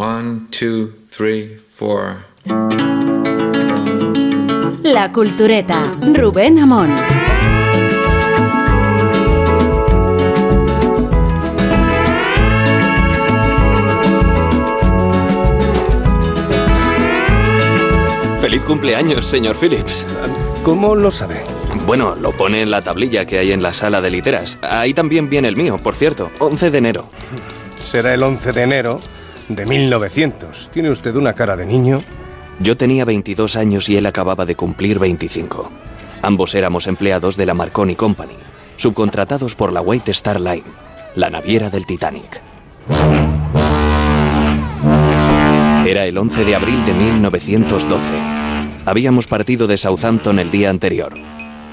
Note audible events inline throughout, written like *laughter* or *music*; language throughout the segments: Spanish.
One, two, three, four. La Cultureta, Rubén Amón. Feliz cumpleaños, señor Phillips. ¿Cómo lo sabe? Bueno, lo pone en la tablilla que hay en la sala de literas. Ahí también viene el mío, por cierto. 11 de enero. Será el 11 de enero de 1900. ¿Tiene usted una cara de niño? Yo tenía 22 años y él acababa de cumplir 25. Ambos éramos empleados de la Marconi Company, subcontratados por la White Star Line, la naviera del Titanic. Era el 11 de abril de 1912. Habíamos partido de Southampton el día anterior,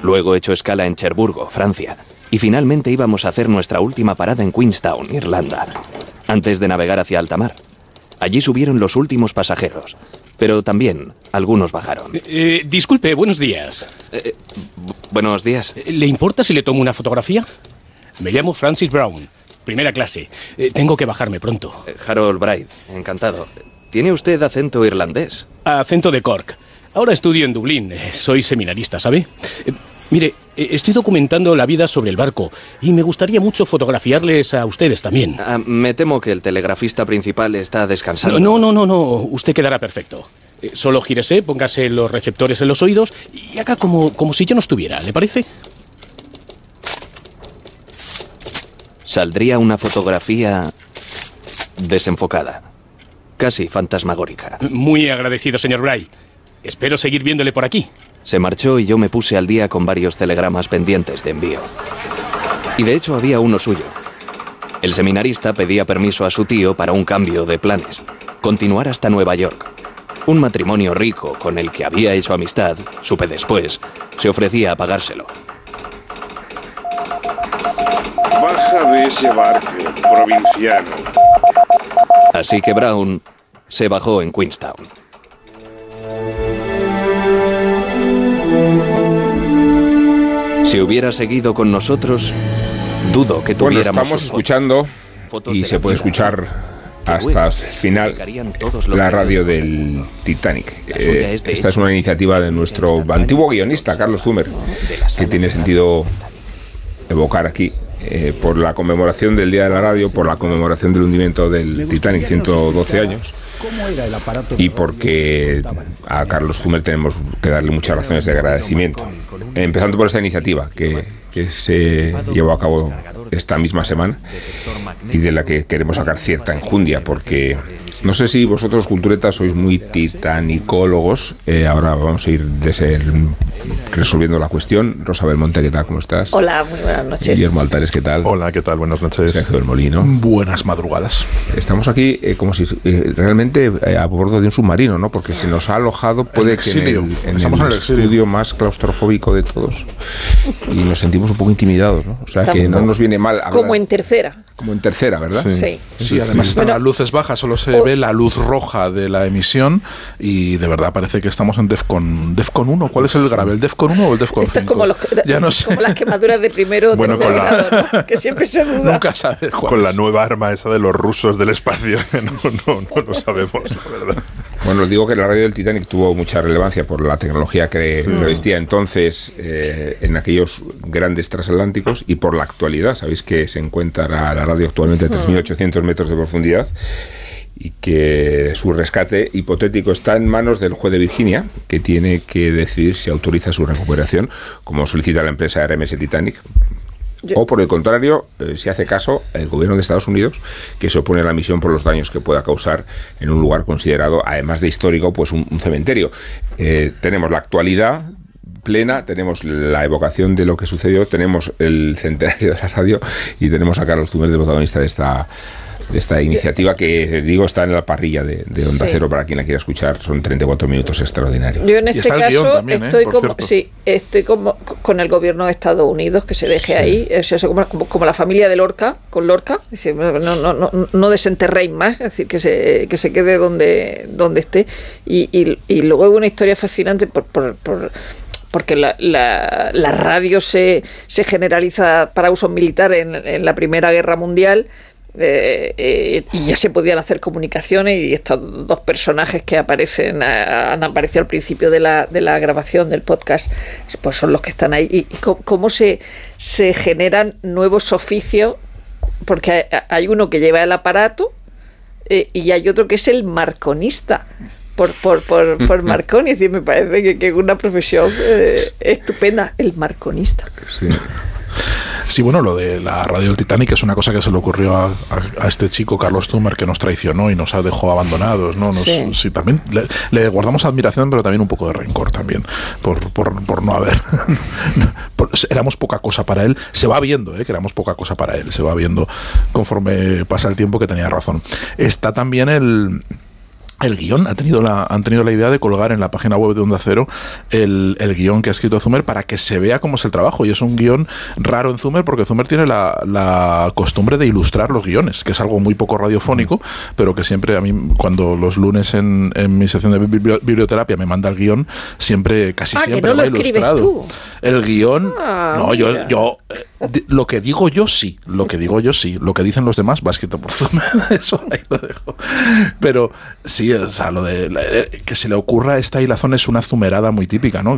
luego hecho escala en Cherburgo, Francia, y finalmente íbamos a hacer nuestra última parada en Queenstown, Irlanda, antes de navegar hacia alta mar. Allí subieron los últimos pasajeros, pero también algunos bajaron. Eh, disculpe, buenos días. Eh, buenos días. Eh, ¿Le importa si le tomo una fotografía? Me llamo Francis Brown, primera clase. Eh, tengo que bajarme pronto. Eh, Harold Bright, encantado. ¿Tiene usted acento irlandés? Acento de Cork. Ahora estudio en Dublín. Eh, Soy seminarista, ¿sabe? Mire, eh, estoy documentando la vida sobre el barco y me gustaría mucho fotografiarles a ustedes también. Ah, me temo que el telegrafista principal está descansando. No, no, no, no. Usted quedará perfecto. Eh, Solo gírese, póngase los receptores en los oídos y haga como, como si yo no estuviera, ¿le parece? Saldría una fotografía desenfocada, casi fantasmagórica. Muy agradecido, señor Bright. Espero seguir viéndole por aquí. Se marchó y yo me puse al día con varios telegramas pendientes de envío. Y de hecho había uno suyo. El seminarista pedía permiso a su tío para un cambio de planes, continuar hasta Nueva York. Un matrimonio rico con el que había hecho amistad, supe después, se ofrecía a pagárselo. Baja de ese barco, provinciano. Así que Brown se bajó en Queenstown. Si hubiera seguido con nosotros, dudo que Bueno, tuviéramos estamos sus escuchando y se puede escuchar hasta el final la radio del Titanic. Eh, esta es una iniciativa de nuestro antiguo guionista, Carlos Zumer, que tiene sentido evocar aquí. eh, por la conmemoración del Día de la Radio, por la conmemoración del hundimiento del Titanic, 112 años, y porque a Carlos Zumer tenemos que darle muchas razones de agradecimiento. Empezando por esta iniciativa que, se llevó a cabo esta misma semana y de la que queremos sacar cierta enjundia, porque no sé si vosotros, culturetas, sois muy titanicólogos. Eh, ahora vamos a ir de ser, resolviendo la cuestión. Rosa Belmonte, ¿qué tal? ¿Cómo estás? Hola, muy buenas noches. Guillermo Altares, ¿qué tal? Hola, ¿qué tal? Buenas noches. Sergio del Molino. Buenas madrugadas. Estamos aquí eh, como si eh, realmente eh, a bordo de un submarino, ¿no? Porque se nos ha alojado, puede El que en el, en Estamos el en el exilio. estudio más claustrofóbico de todos y nos sentimos un poco intimidados, ¿no? O sea que no nos viene mal hablar- Como en tercera. como en tercera, ¿verdad? Sí. Sí, además están las luces bajas, solo se ve la luz roja de la emisión y de verdad parece que estamos en Defcon, Defcon 1. ¿Cuál es el grave? ¿El Defcon 1 o el Defcon 5? Esto es como, los, ya no sé. como las quemaduras de primero o Bueno, tercer con la- grado, ¿no? *laughs* que siempre se duda. Nunca sabes cuál Con la es. nueva arma esa de los rusos del espacio. *laughs* No, no, no lo sabemos, la verdad. Bueno, os digo que la radio del Titanic tuvo mucha relevancia por la tecnología que revestía entonces eh, en aquellos grandes transatlánticos y por la actualidad. Sabéis que se encuentra la radio actualmente a 3.800 metros de profundidad y que su rescate hipotético está en manos del juez de Virginia, que tiene que decidir si autoriza su recuperación, como solicita la empresa RMS Titanic. Yo- O por el contrario, eh, si hace caso el gobierno de Estados Unidos, que se opone a la misión por los daños que pueda causar en un lugar considerado, además de histórico, pues un, un cementerio. Eh, tenemos la actualidad plena, tenemos la evocación de lo que sucedió, tenemos el centenario de la radio y tenemos a Carlos Tumer de protagonista de esta esta iniciativa que digo está en la parrilla de, de Onda Sí. Cero para quien la quiera escuchar son 34 minutos extraordinarios Yo en este caso también, ¿eh? estoy como cierto. sí, estoy como con el gobierno de Estados Unidos que se deje ahí, es eso, como, como, como la familia de Lorca, con Lorca, es decir, no, no, no, no desenterréis más, es decir, que se, que se quede donde, donde esté. Y, y, y luego hay una historia fascinante por, por, por- porque la, la, la radio se, se generaliza para uso militar en, en la Primera Guerra Mundial eh, eh, y ya se podían hacer comunicaciones y estos dos personajes que aparecen a- han aparecido al principio de la, de la grabación del podcast pues son los que están ahí y, y cómo, cómo se, se generan nuevos oficios porque hay, hay uno que lleva el aparato eh, y hay otro que es el marconista por, por, por, *laughs* por Marconi. Es decir, me parece que, que es una profesión eh, estupenda, el marconista. Sí, bueno, lo de la radio del Titanic es una cosa que se le ocurrió a, a- a este chico, Carlos Tumer, que nos traicionó y nos dejó abandonados, ¿no? Nos- Sí. sí, también le, le guardamos admiración, pero también un poco de rencor también, por, por, por no haber... *laughs* por- éramos poca cosa para él, se va viendo, ¿eh? que éramos poca cosa para él, se va viendo conforme pasa el tiempo que tenía razón. Está también el... El guion, ha tenido la, han tenido la idea de colgar en la página web de Onda Cero el, el guion que ha escrito Zumer para que se vea cómo es el trabajo. Y es un guion raro en Zumer porque Zumer tiene la, la costumbre de ilustrar los guiones, que es algo muy poco radiofónico, pero que siempre a mí, cuando los lunes en, en mi sección de bibli- biblioterapia me manda el guion, siempre, casi Ah, siempre no lo escribes ilustrado. tú. El guion, Ah, no, yo, mira. yo eh, lo que digo yo sí, lo que digo yo sí, lo que dicen los demás va escrito por Zumer, *laughs* eso ahí lo dejo. Pero sí, eh, que se le ocurra esta hilazón es una zumerada muy típica, ¿no?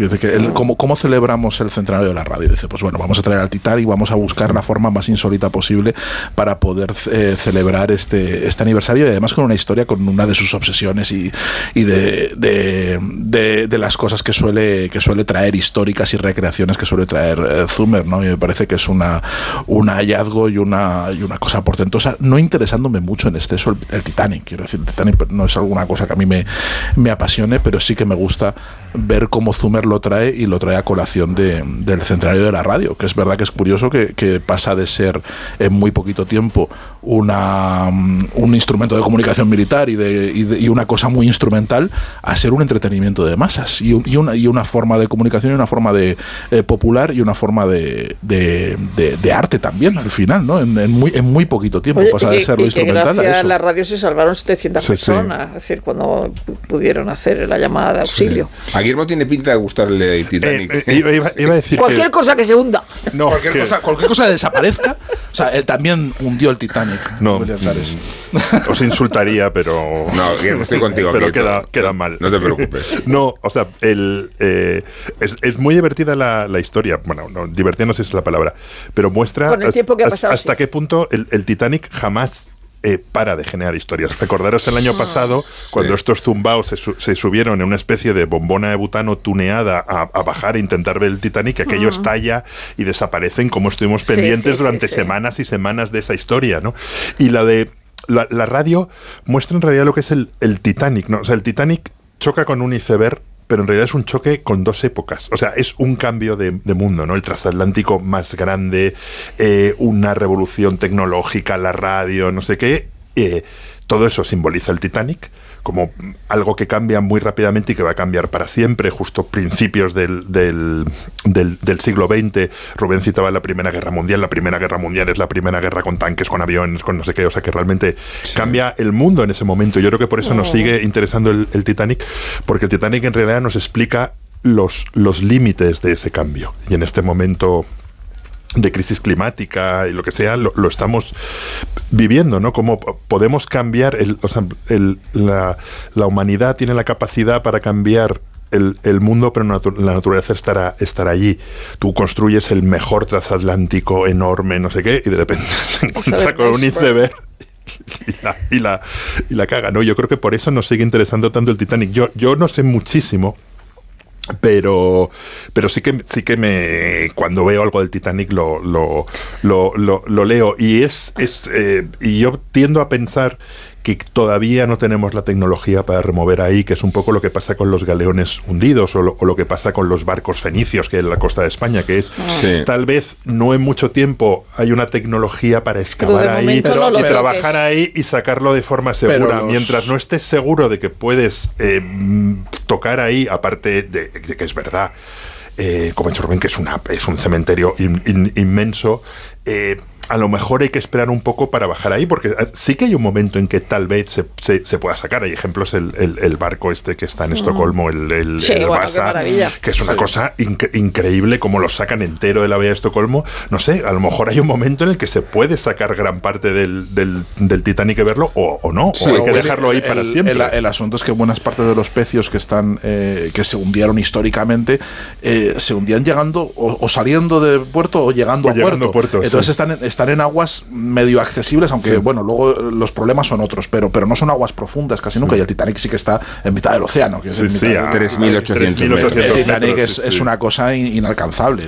¿cómo, ¿Cómo celebramos el centenario de la radio? Dice, pues bueno, vamos a traer al Titanic y vamos a buscar la forma más insólita posible para poder eh, celebrar este, este aniversario y además con una historia, con una de sus obsesiones y, de- de las cosas que suele, que suele traer históricas y recreaciones que suele traer eh, Zumer, ¿no? Y me parece que es una, un hallazgo y una, y una cosa portentosa, no interesándome mucho en exceso el, el Titanic, quiero decir, el Titanic no es alguna cosa que a mí me, me apasione, pero sí que me gusta ver cómo Zumer lo trae y lo trae a colación de- del centenario de la radio, que es verdad que es curioso que, que pasa de ser en muy poquito tiempo una, mm, un instrumento de comunicación militar y, de, y, de- y una cosa muy instrumental a ser un entretenimiento de masas y, un- y una, y una forma de comunicación y una forma de eh, popular y una forma de, arte también al final, ¿no? En, en muy, en muy poquito tiempo Oye, pasa de ser lo instrumental gracias a eso. la radio se salvaron 700 Sí, sí. personas, es decir, cuando pu- pudieron hacer la llamada de auxilio. A Guillermo tiene pinta de gustarle Titanic. Eh, eh, iba, iba- iba a decir Cualquier que, cosa que se hunda. no, Cualquier que- cosa, cualquier cosa desaparezca. O sea, él también hundió el Titanic. No. Tares. os insultaría, pero No, Guillermo, estoy contigo. pero aquí, queda, queda mal. No te preocupes. No, o sea, el, eh, es, es muy divertida la, la historia. Bueno, no, divertida no sé si es la palabra, pero muestra Con el has- tiempo que pasado, hasta sí. qué punto el, el Titanic jamás eh, para de generar historias. Recordaros el año pasado, cuando Sí. estos zumbaos se, su- se subieron en una especie de bombona de butano tuneada a, a bajar e intentar ver el Titanic, aquello estalla y desaparecen como estuvimos Sí, pendientes sí, durante sí, sí. semanas y semanas de esa historia, ¿no? Y la de la, la radio muestra en realidad lo que es el, el Titanic, ¿no? O sea, el Titanic choca con un iceberg, pero en realidad es un choque con dos épocas. O sea, es un cambio de, mundo, ¿no? El transatlántico más grande, eh, una revolución tecnológica, la radio, no sé qué. eh, todo eso simboliza el Titanic como algo que cambia muy rápidamente y que va a cambiar para siempre, justo principios del, del, del- del siglo XX. Rubén citaba la Primera Guerra Mundial. La Primera Guerra Mundial es la primera guerra con tanques, con aviones, con no sé qué. O sea, que realmente cambia el mundo en ese momento. Yo creo que por eso nos sigue interesando el, el Titanic, porque el Titanic en realidad nos explica los, los límites de ese cambio. Y en este momento de crisis climática y lo que sea, lo, lo estamos viviendo, ¿no? Cómo po- podemos cambiar, el, o sea, el- la, la humanidad tiene la capacidad para cambiar el, el mundo, pero natu- la naturaleza estará, estará allí. Tú construyes el mejor transatlántico enorme, no sé qué, y de repente *laughs* se encuentra con un iceberg y la, y la, y la caga, ¿no? Yo creo que por eso nos sigue interesando tanto el Titanic. Yo, yo no sé muchísimo, pero pero sí que sí que me cuando veo algo del Titanic lo lo, lo, lo- lo leo. Y es es eh, y yo tiendo a pensar que todavía no tenemos la tecnología para remover ahí, que es un poco lo que pasa con los galeones hundidos o lo, o lo que pasa con los barcos fenicios que hay en la costa de España, que es Sí. tal vez no en mucho tiempo hay una tecnología para excavar ahí no y trabajar ahí y sacarlo de forma segura. los- Mientras no estés seguro de que puedes eh, tocar ahí, aparte de, de que es verdad, eh, como ha dicho Rubén, que es, una, es un cementerio in- in- inmenso, eh, a lo mejor hay que esperar un poco para bajar ahí, porque eh, sí que hay un momento en que tal vez se, se- se pueda sacar. Hay ejemplos, el, el- el barco este que está en Estocolmo, el, el, Sí, el bueno, qué Vasa, maravilla. que es una cosa inc- increíble como lo sacan entero de la bahía de Estocolmo. No sé, a lo mejor hay un momento en el que se puede sacar gran parte del, del, del Titanic y verlo, o, o no, o hay que dejarlo ahí el- para siempre. El, el asunto es que buenas partes de los pecios que están eh, que se hundieron históricamente eh, se hundían llegando o, o saliendo de puerto o llegando O a llegando puerto. a puerto, Entonces sí. están, en, están en aguas medio accesibles, aunque bueno, luego los problemas son otros, pero, pero no son aguas profundas casi nunca. Y el Titanic sí que está en mitad del océano. Que es Sí, en sí, mitad a de- 3.800 metros. el Titanic metros, es, sí, es sí. una cosa in- inalcanzable.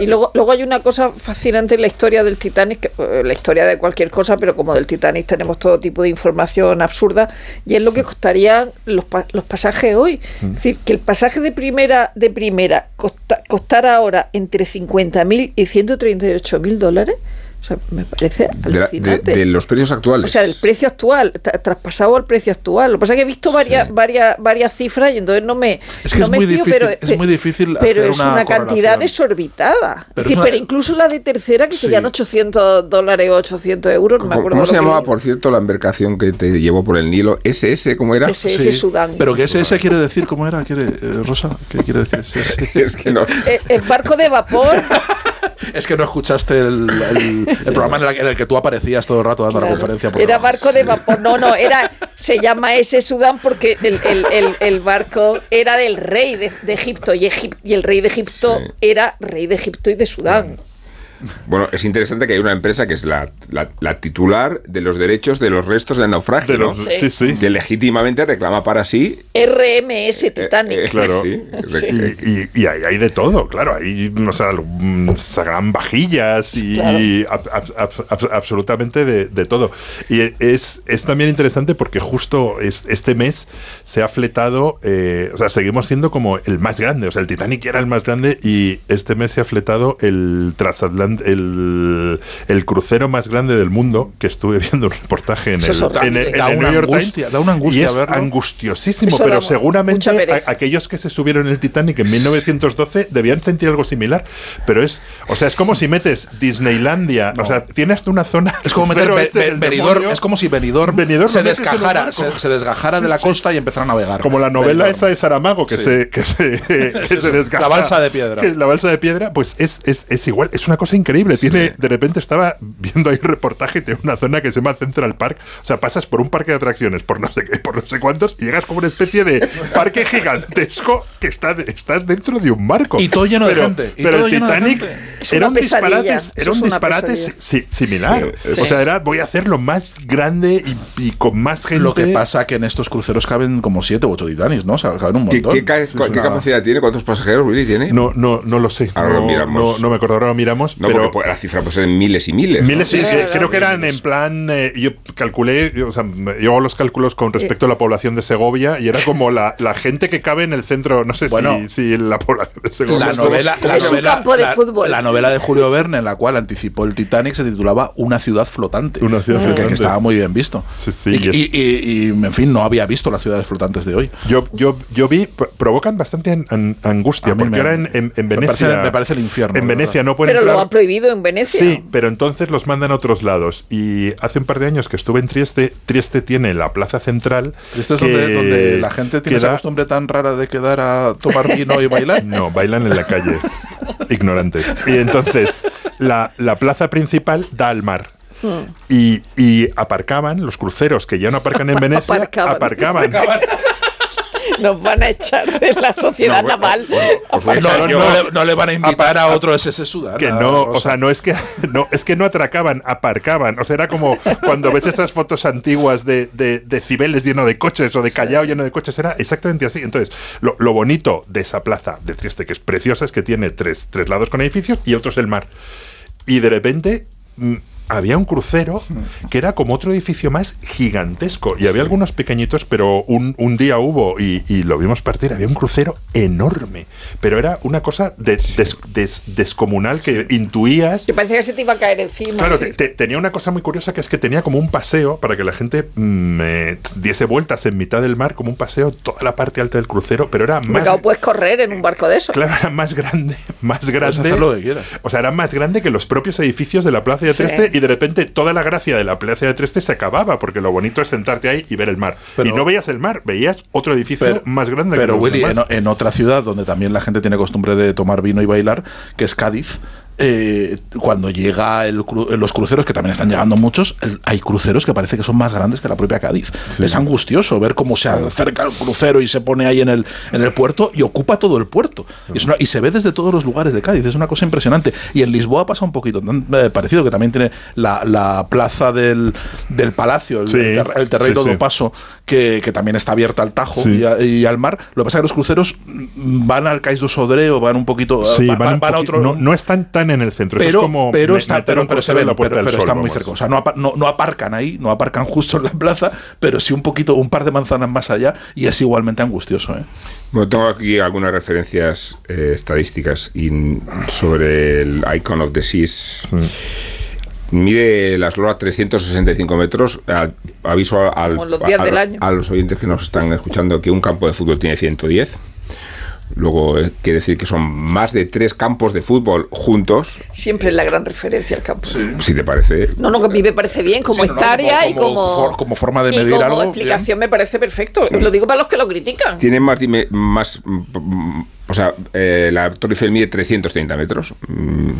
y luego, luego hay una cosa fascinante en la historia del Titanic, eh, la historia de cualquier cosa, pero como del Titanic tenemos todo tipo de información absurda, y es lo que costarían los, pa- los pasajes hoy. Es decir, que el pasaje de primera de primera costa- costara ahora entre 50.000 y 138.000 dólares, o sea, me parece De, la- de- alucinante. de los precios actuales. O sea, del precio actual, tra- traspasado al precio actual. Lo que pasa es que he visto varias, varias, varias cifras y entonces no me, Es que no es me muy fío, difícil- pero, es muy difícil pero hacer es una una, cantidad desorbitada. Pero una- pero incluso la de tercera, que Sí. serían 800 dólares o 800 euros, no me ¿Cómo, acuerdo. cómo se llamaba, por cierto, la embarcación que te llevó por el Nilo? ¿SS? ¿Cómo era? SS Sudán. Pero que ese quiere decir, ¿cómo era? ¿Quiere, eh, Rosa? ¿Qué quiere decir ese? *laughs* es que no. Eh, el barco de vapor. *laughs* Es que no escuchaste el, el- el *laughs* programa en el, en el que tú aparecías todo el rato dando la conferencia. por Era barco de vapor. No, no, era. Se llama ese Sudán porque el, el- el- el barco era del rey de, de Egipto y, Egip- y el rey de Egipto Sí. era rey de Egipto y de Sudán. Bueno, es interesante que hay una empresa que es la, la- la titular de los derechos de los restos del naufragio, De los- ¿no? sí, sí. que legítimamente reclama para sí. RMS Titanic. eh, Claro. sí, Sí. Y, y- y hay, hay de todo, claro. Hay, o sea, mm, sacarán vajillas y, Claro. y ab- ab- ab- absolutamente de, de todo. Y es, es también interesante porque justo es- este mes se ha fletado, eh, o sea, seguimos siendo como el más grande. O sea, el Titanic era el más grande y este mes se ha fletado el transatlántico, el, el crucero más grande del mundo, que estuve *laughs* viendo un reportaje en Eso el, es en el- en Da el una New York angustia, Times. da una angustia y es verlo. angustiosísimo, Eso pero seguramente a- aquellos que se subieron en el Titanic en 1912 debían sentir algo similar, pero es, o sea, es como si metes Disneylandia, o sea, tienes una zona Es como meter Be- este, Be- Benidorm, es como si Benidorm, Benidorm se desgajara, se, se desgajara Sí, de la sí. costa y empezara a navegar. como la novela Benidorm. esa de Saramago que Sí. se que se, *laughs* que se desgaja. La balsa de piedra. Que la balsa de piedra, pues es, es, es igual, es una cosa increíble. Tiene, de repente estaba viendo ahí un reportaje y tiene una zona que se llama Central Park. O sea, pasas por un parque de atracciones, por no sé qué, por no sé cuántos, y llegas como una especie de parque gigantesco que está de- estás dentro de un barco. Y todo lleno de gente, y Pero todo el lleno de Titanic era un disparate, era un disparate si- similar. Sí, O sea, era voy a hacerlo más grande y, y con más gente. Lo que pasa que en estos cruceros caben como siete u ocho Titanics, ¿no? O sea, caben un ¿Qué, montón. qué qué una- capacidad tiene? ¿Cuántos pasajeros, Willy, tiene? No, no, no lo sé. Ahora no, lo miramos. No, no me acuerdo, ahora lo miramos. No, pero porque la cifra puede ser en miles y miles. ¿no? Miles, sí, Sí, sí, sí, creo que eran en plan, eh, yo calculé, yo, o sea, yo hago los cálculos con respecto a la población de Segovia y era como la, la gente que cabe en el centro, no sé Bueno, si, si la población de Segovia. La novela, la, Es un novela, campo de la- fútbol. la novela de Julio Verne, en la cual anticipó el Titanic, se titulaba Una ciudad flotante. Una ciudad Que- que, flotante. estaba muy bien visto. Sí, sí, y, y es- y- y- y, en fin, no había visto las ciudades flotantes de hoy. Yo, yo, yo vi, provocan bastante an- an- angustia, A porque me- ahora en, en- en me Venecia. parece- me parece el infierno, En Venecia no pueden Pero entrar- prohibido en Venecia. Sí, pero entonces los mandan a otros lados. Y hace un par de años que estuve en Trieste, Trieste tiene la plaza central. Este es que- donde, donde la gente tiene esa queda- costumbre tan rara de quedar a tomar vino y bailar. *laughs* No, bailan en la calle. ignorantes. Y entonces, la, la plaza principal da al mar. Y, y aparcaban los cruceros que ya no aparcan en *laughs* Venecia, Aparcaban. aparcaban. Nos van a echar de la sociedad No, naval. os No, le, no le van a invitar a otro SS Sudán. Que no, o sea, no es que no, es que no atracaban, aparcaban. O sea, era como cuando ves esas fotos antiguas de, de, de Cibeles lleno de coches o de Callao lleno de coches, era exactamente así. Entonces, lo, lo bonito de esa plaza de Trieste, que es preciosa, es que tiene tres, tres lados con edificios y otro es el mar. Y de repente mm, había un crucero que era como otro edificio más gigantesco. Y había algunos pequeñitos, pero un, un día hubo y, y lo vimos partir. Había un crucero enorme. Pero era una cosa de- des- des- descomunal que intuías. Que parecía que se te iba a caer encima. Claro, sí. te- te- tenía una cosa muy curiosa que es que tenía como un paseo para que la gente mm, eh, diese vueltas en mitad del mar, como un paseo toda la parte alta del crucero, pero era más. claro, puedes correr en un barco de eso. Claro, era más grande, *laughs* más Puedes grande. hacer lo que quieras. O sea, era más grande que los propios edificios de la plaza de Sí. Trieste y de repente toda la gracia de la Plaza de Treste se acababa, porque lo bonito es sentarte ahí y ver el mar. Pero- y no veías el mar, veías otro edificio Pero- más grande Pero que Willy, en, en otra ciudad donde también la gente tiene costumbre de tomar vino y bailar, que es Cádiz, eh, cuando llega el cru- los cruceros, que también están llegando muchos, el- hay cruceros que parece que son más grandes que la propia Cádiz. Es angustioso ver cómo se acerca el crucero y se pone ahí en el, en el puerto y ocupa todo el puerto. Y, es una- y se ve desde todos los lugares de Cádiz, es una cosa impresionante. Y en Lisboa pasa un poquito tan, eh, parecido, que también tiene la, la plaza del, del palacio, el, Sí, el ter- el sí, do Paso, que, que también está abierta al Tajo y, a- y al mar. Lo que pasa es que los cruceros mm, van al Cais do Sodré o van un poquito. Va- van van, un van a otro. no, no están tan en el centro. eso pero, es como pero, está- pero, pero se ven, la Puerta pero, del pero Sol, están muy cerca. O sea, no, no, no aparcan ahí, no aparcan *laughs* justo en la plaza, pero sí un poquito, un par de manzanas más allá y es igualmente angustioso. ¿eh? Bueno, tengo aquí algunas referencias eh, estadísticas sobre el Icon of the Seas. Mide la eslora 365 metros. Al- aviso al- Como los días a, del año. a los oyentes que nos están escuchando que un campo de fútbol tiene 110. Luego eh, quiere decir que son más de tres campos de fútbol juntos, Siempre es la gran referencia al campo. si te parece. No, no, que a mí me parece bien como Sí, no, no, hectárea como- y como como, for- como forma de y medir como algo, explicación me parece perfecto. Lo digo para los que lo critican. Tiene más, dime- más mm, mm, o sea, eh, la Torre Eiffel mide 330 metros. Mm,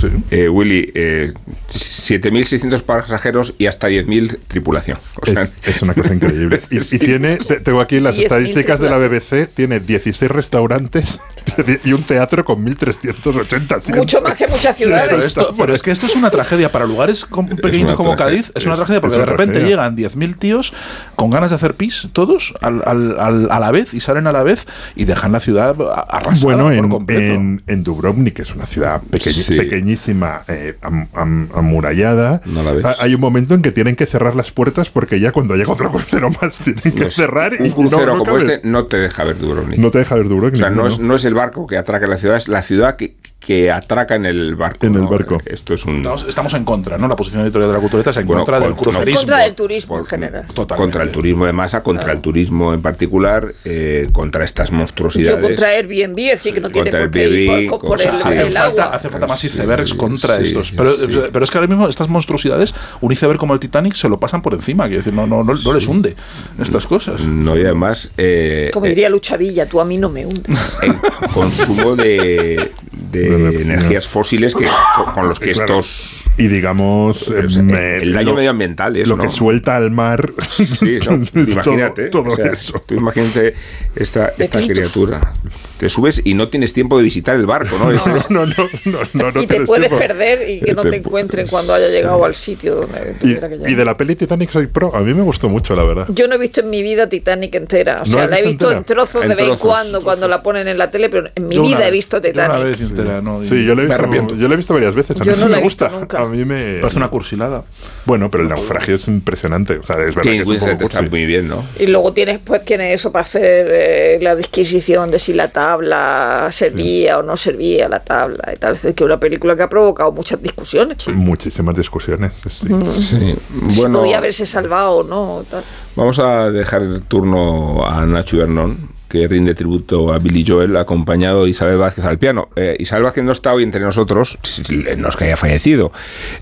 Sí. eh, Willy, eh, 7.600 pasajeros y hasta 10.000 tripulación. O sea, Es, es una cosa increíble. *laughs* Y, y tiene, te- tengo aquí las 10.000 estadísticas de la BBC, tiene 16 restaurantes *laughs* y un teatro con 1.380 asientos. Mucho más que muchas Pero, ciudades. esto- pero es que esto es una tragedia para lugares una como. Cádiz. Es una tragedia porque de repente tragedia. llegan 10.000 tíos con ganas de hacer pis, todos al- al- al- a la vez y salen a la vez y dejan la ciudad arrasada Bueno, por en, completo. en, en Dubrovnik, que es una ciudad pequeñi- Sí. Pequeñísima, eh, am- am- amurallada, No la ves. ha- hay un momento en que tienen que cerrar las puertas porque ya cuando llega otro *laughs* crucero más tienen que cerrar y un crucero no, no como cabe. este no te deja ver Dubrovnik. No te deja ver Dubrovnik. o sea, no es, no es el barco que atraca la ciudad, es la ciudad que, que atraca en el barco. En el ¿no? barco. Esto es un... Estamos, estamos en contra, ¿no? La posición editorial de la cultureta es en Bueno, contra con- del no, crucerismo. Contra el turismo en general. Totalmente. Contra el turismo de masa, contra el turismo en particular, eh, contra estas monstruosidades. Yo contra Airbnb, es decir, que no tiene por qué ir por, por cosas el, Hace falta, agua. hace falta más Sí, icebergs contra sí, estos. Pero, sí. pero es que ahora mismo estas monstruosidades, un iceberg como el Titanic, se lo pasan por encima. Quiero decir, no, no, no, no les hunde estas cosas. No, y además... eh, Como eh, diría Lucha Villa, tú a mí no me hundes. el consumo de, de De energía. energías fósiles que, con- los que Claro. estos... Y digamos, pues, el daño lo- medioambiental es, lo ¿no? que suelta al mar. Sí, no, *laughs* todo- imagínate. Todo, o sea, eso. Tú imagínate esta, esta criatura. Te subes y no tienes tiempo de visitar el barco, ¿no? Es- es- *laughs* No, no, no, no, no y te puedes tiempo. perder y que no te encuentren cuando haya llegado al sitio donde Y, tuviera que llegar. y de la peli Titanic soy pro. A mí me gustó mucho, la verdad. Yo no he visto en mi vida Titanic entera. O ¿No sea, la he visto entera? en trozos En de vez en trozos, cuando, cuando la ponen en la tele, pero en mi Yo vida he visto yo Una Titanic. vez entera, ¿no? Sí, yo la he me visto, arrepiento. yo la he visto varias veces. A Yo mí no sí la me he visto gusta. nunca. A mí me. Parece una cursilada. Bueno, pero el naufragio es impresionante. O sea, es verdad que Kate es un poco Winslet está muy bien, ¿no? Y luego tienes, pues, tienes eso para hacer eh, la disquisición de si la tabla servía o no servía la tabla y tal. Es decir, que una película que ha provocado muchas discusiones. Muchísimas discusiones. sí. Sí. Si Bueno, podía haberse salvado o no. tal. vamos a dejar el turno a Nacho Bernón, que rinde tributo a Billy Joel, acompañado de Isabel Vázquez al piano. Eh, Isabel Vázquez no está hoy entre nosotros, si- no es que haya fallecido,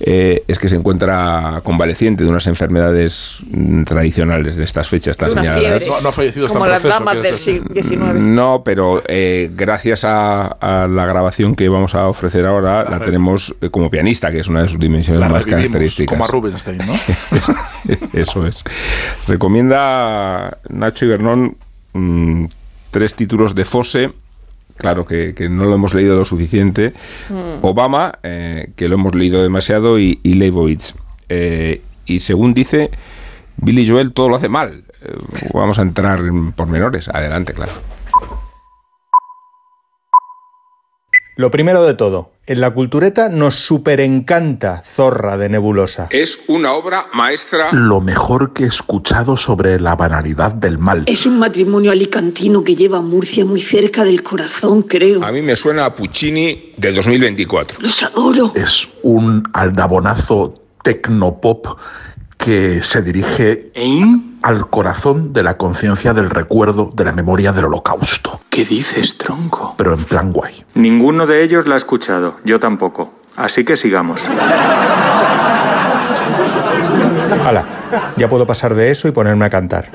eh, es que se encuentra convaleciente de unas enfermedades mm, tradicionales de estas fechas una fiebre. No- no ha fallecido, está Como las proceso, damas quiero del siglo XIX. No, pero eh, gracias a, a la grabación que vamos a ofrecer ahora, la, tenemos eh, como pianista, que es una de sus dimensiones La más características. como a Rubinstein, ¿no? *laughs* *laughs* Eso es. Recomienda Nacho Ibernón mm, tres títulos de Fosse. Claro que, que no lo hemos leído lo suficiente. Obama, eh, que lo hemos leído demasiado, y, y Leibovitz. Eh, y según dice, Billy Joel todo lo hace mal. Eh, vamos a entrar en pormenores. Adelante, claro. Lo primero de todo, en la cultureta nos superencanta Zorra de Nebulosa. Es una obra maestra. Lo mejor que he escuchado sobre la banalidad del mal. Es un matrimonio alicantino que lleva a Murcia muy cerca del corazón, creo. A mí me suena a Puccini del 2024. Los adoro. Es un aldabonazo tecnopop que se dirige al corazón de la conciencia del recuerdo de la memoria del holocausto. ¿Qué dices, tronco? Pero en plan guay. Ninguno de ellos la ha escuchado, yo tampoco. Así que sigamos. Hala, ya puedo pasar de eso y ponerme a cantar.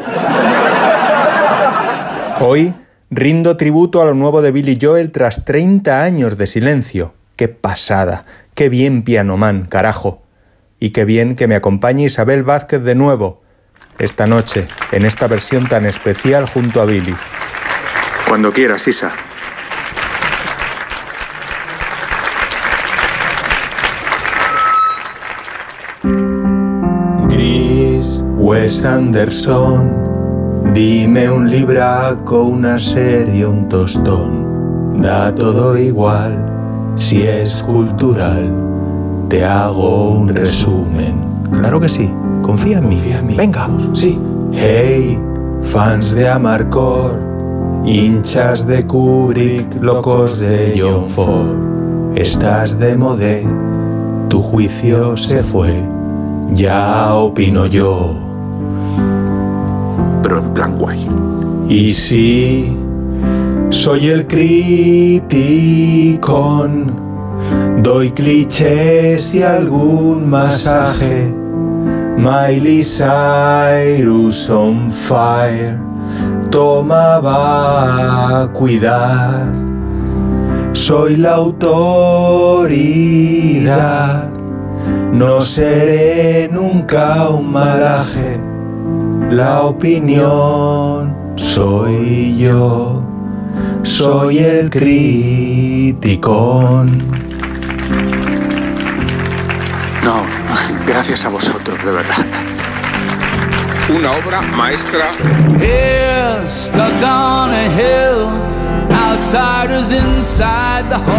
Hoy rindo tributo a lo nuevo de Billy Joel tras 30 años de silencio. ¡Qué pasada! ¡Qué bien pianoman, carajo! Y qué bien que me acompañe Isabel Vázquez de nuevo, esta noche, en esta versión tan especial junto a Billy. Cuando quieras, Isa. Gris, Wes Anderson, dime un libraco, una serie, un tostón. Da todo igual, si es cultural, te hago un resumen. Claro que sí, confía en mí. Venga, sí. Hey, fans de Amarcord, hinchas de Kubrick, locos de John Ford. Estás de modé, tu juicio se fue, ya opino yo. Pero en plan guay. Y sí, soy el criticón, doy clichés y algún masaje. Miley Cyrus on fire, tomaba cuidar. Soy la autoridad, no seré nunca un malaje. La opinión soy yo, soy el criticón. Gracias a vosotros, de verdad. Una obra maestra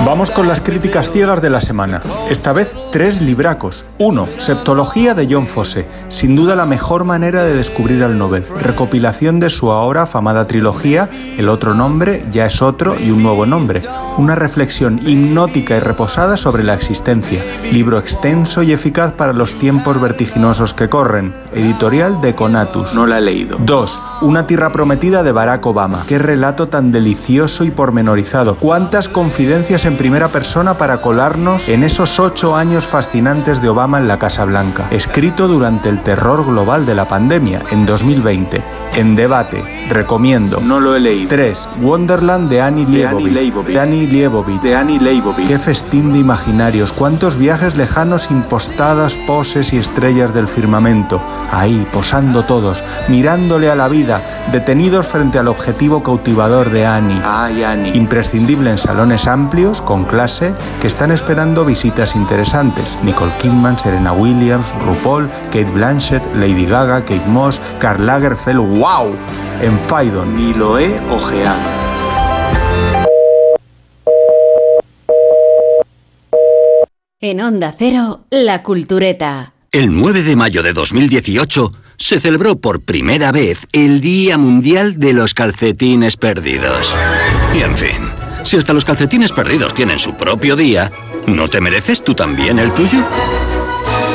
Vamos con las críticas ciegas de la semana. Esta vez tres libracos. Uno, Septología de John Fosse. Sin duda la mejor manera de descubrir al Nobel. Recopilación de su ahora afamada trilogía El otro nombre, ya es otro y un nuevo nombre. Una reflexión hipnótica y reposada sobre la existencia. Libro extenso y eficaz para los tiempos vertiginosos que corren. Editorial de Conatus. No la he leído. 2. Una tierra prometida de Barack Obama. Qué relato tan delicioso y pormenorizado. Cuántas confidencias en primera persona para colarnos en esos ocho años fascinantes de Obama en la Casa Blanca. Escrito durante el terror global de la pandemia, en 2020. En debate. Recomiendo. No lo he leído. 3. Wonderland de Annie Leibovitz. Leibovitz. De Annie Leibovitz. De Annie Leibovitz. Qué festín de imaginarios, cuántos viajes lejanos impostadas poses y estrellas del firmamento. Ahí, posando todos, mirándole a la vida, detenidos frente al objetivo cautivador de Annie. Ay, Annie. Imprescindible en salones amplios, con clase, que están esperando visitas interesantes. Nicole Kidman, Serena Williams, RuPaul, Kate Blanchett, Lady Gaga, Kate Moss, Karl Lagerfeld. ¡Wow! En Faidon. Ni lo he ojeado. En Onda Cero, La Cultureta. El 9 de mayo de 2018 se celebró por primera vez el Día Mundial de los Calcetines Perdidos. Y en fin, si hasta los calcetines perdidos tienen su propio día, ¿no te mereces tú también el tuyo?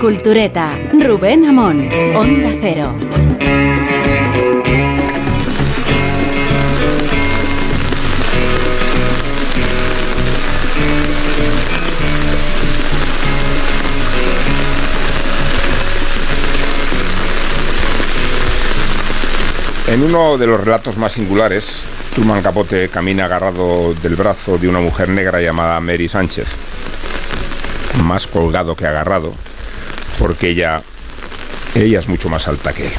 Cultureta. Rubén Amón. Onda Cero. En uno de los relatos más singulares, Truman Capote camina agarrado del brazo de una mujer negra llamada Mary Sánchez. Más colgado que agarrado, porque ella, ella es mucho más alta que él.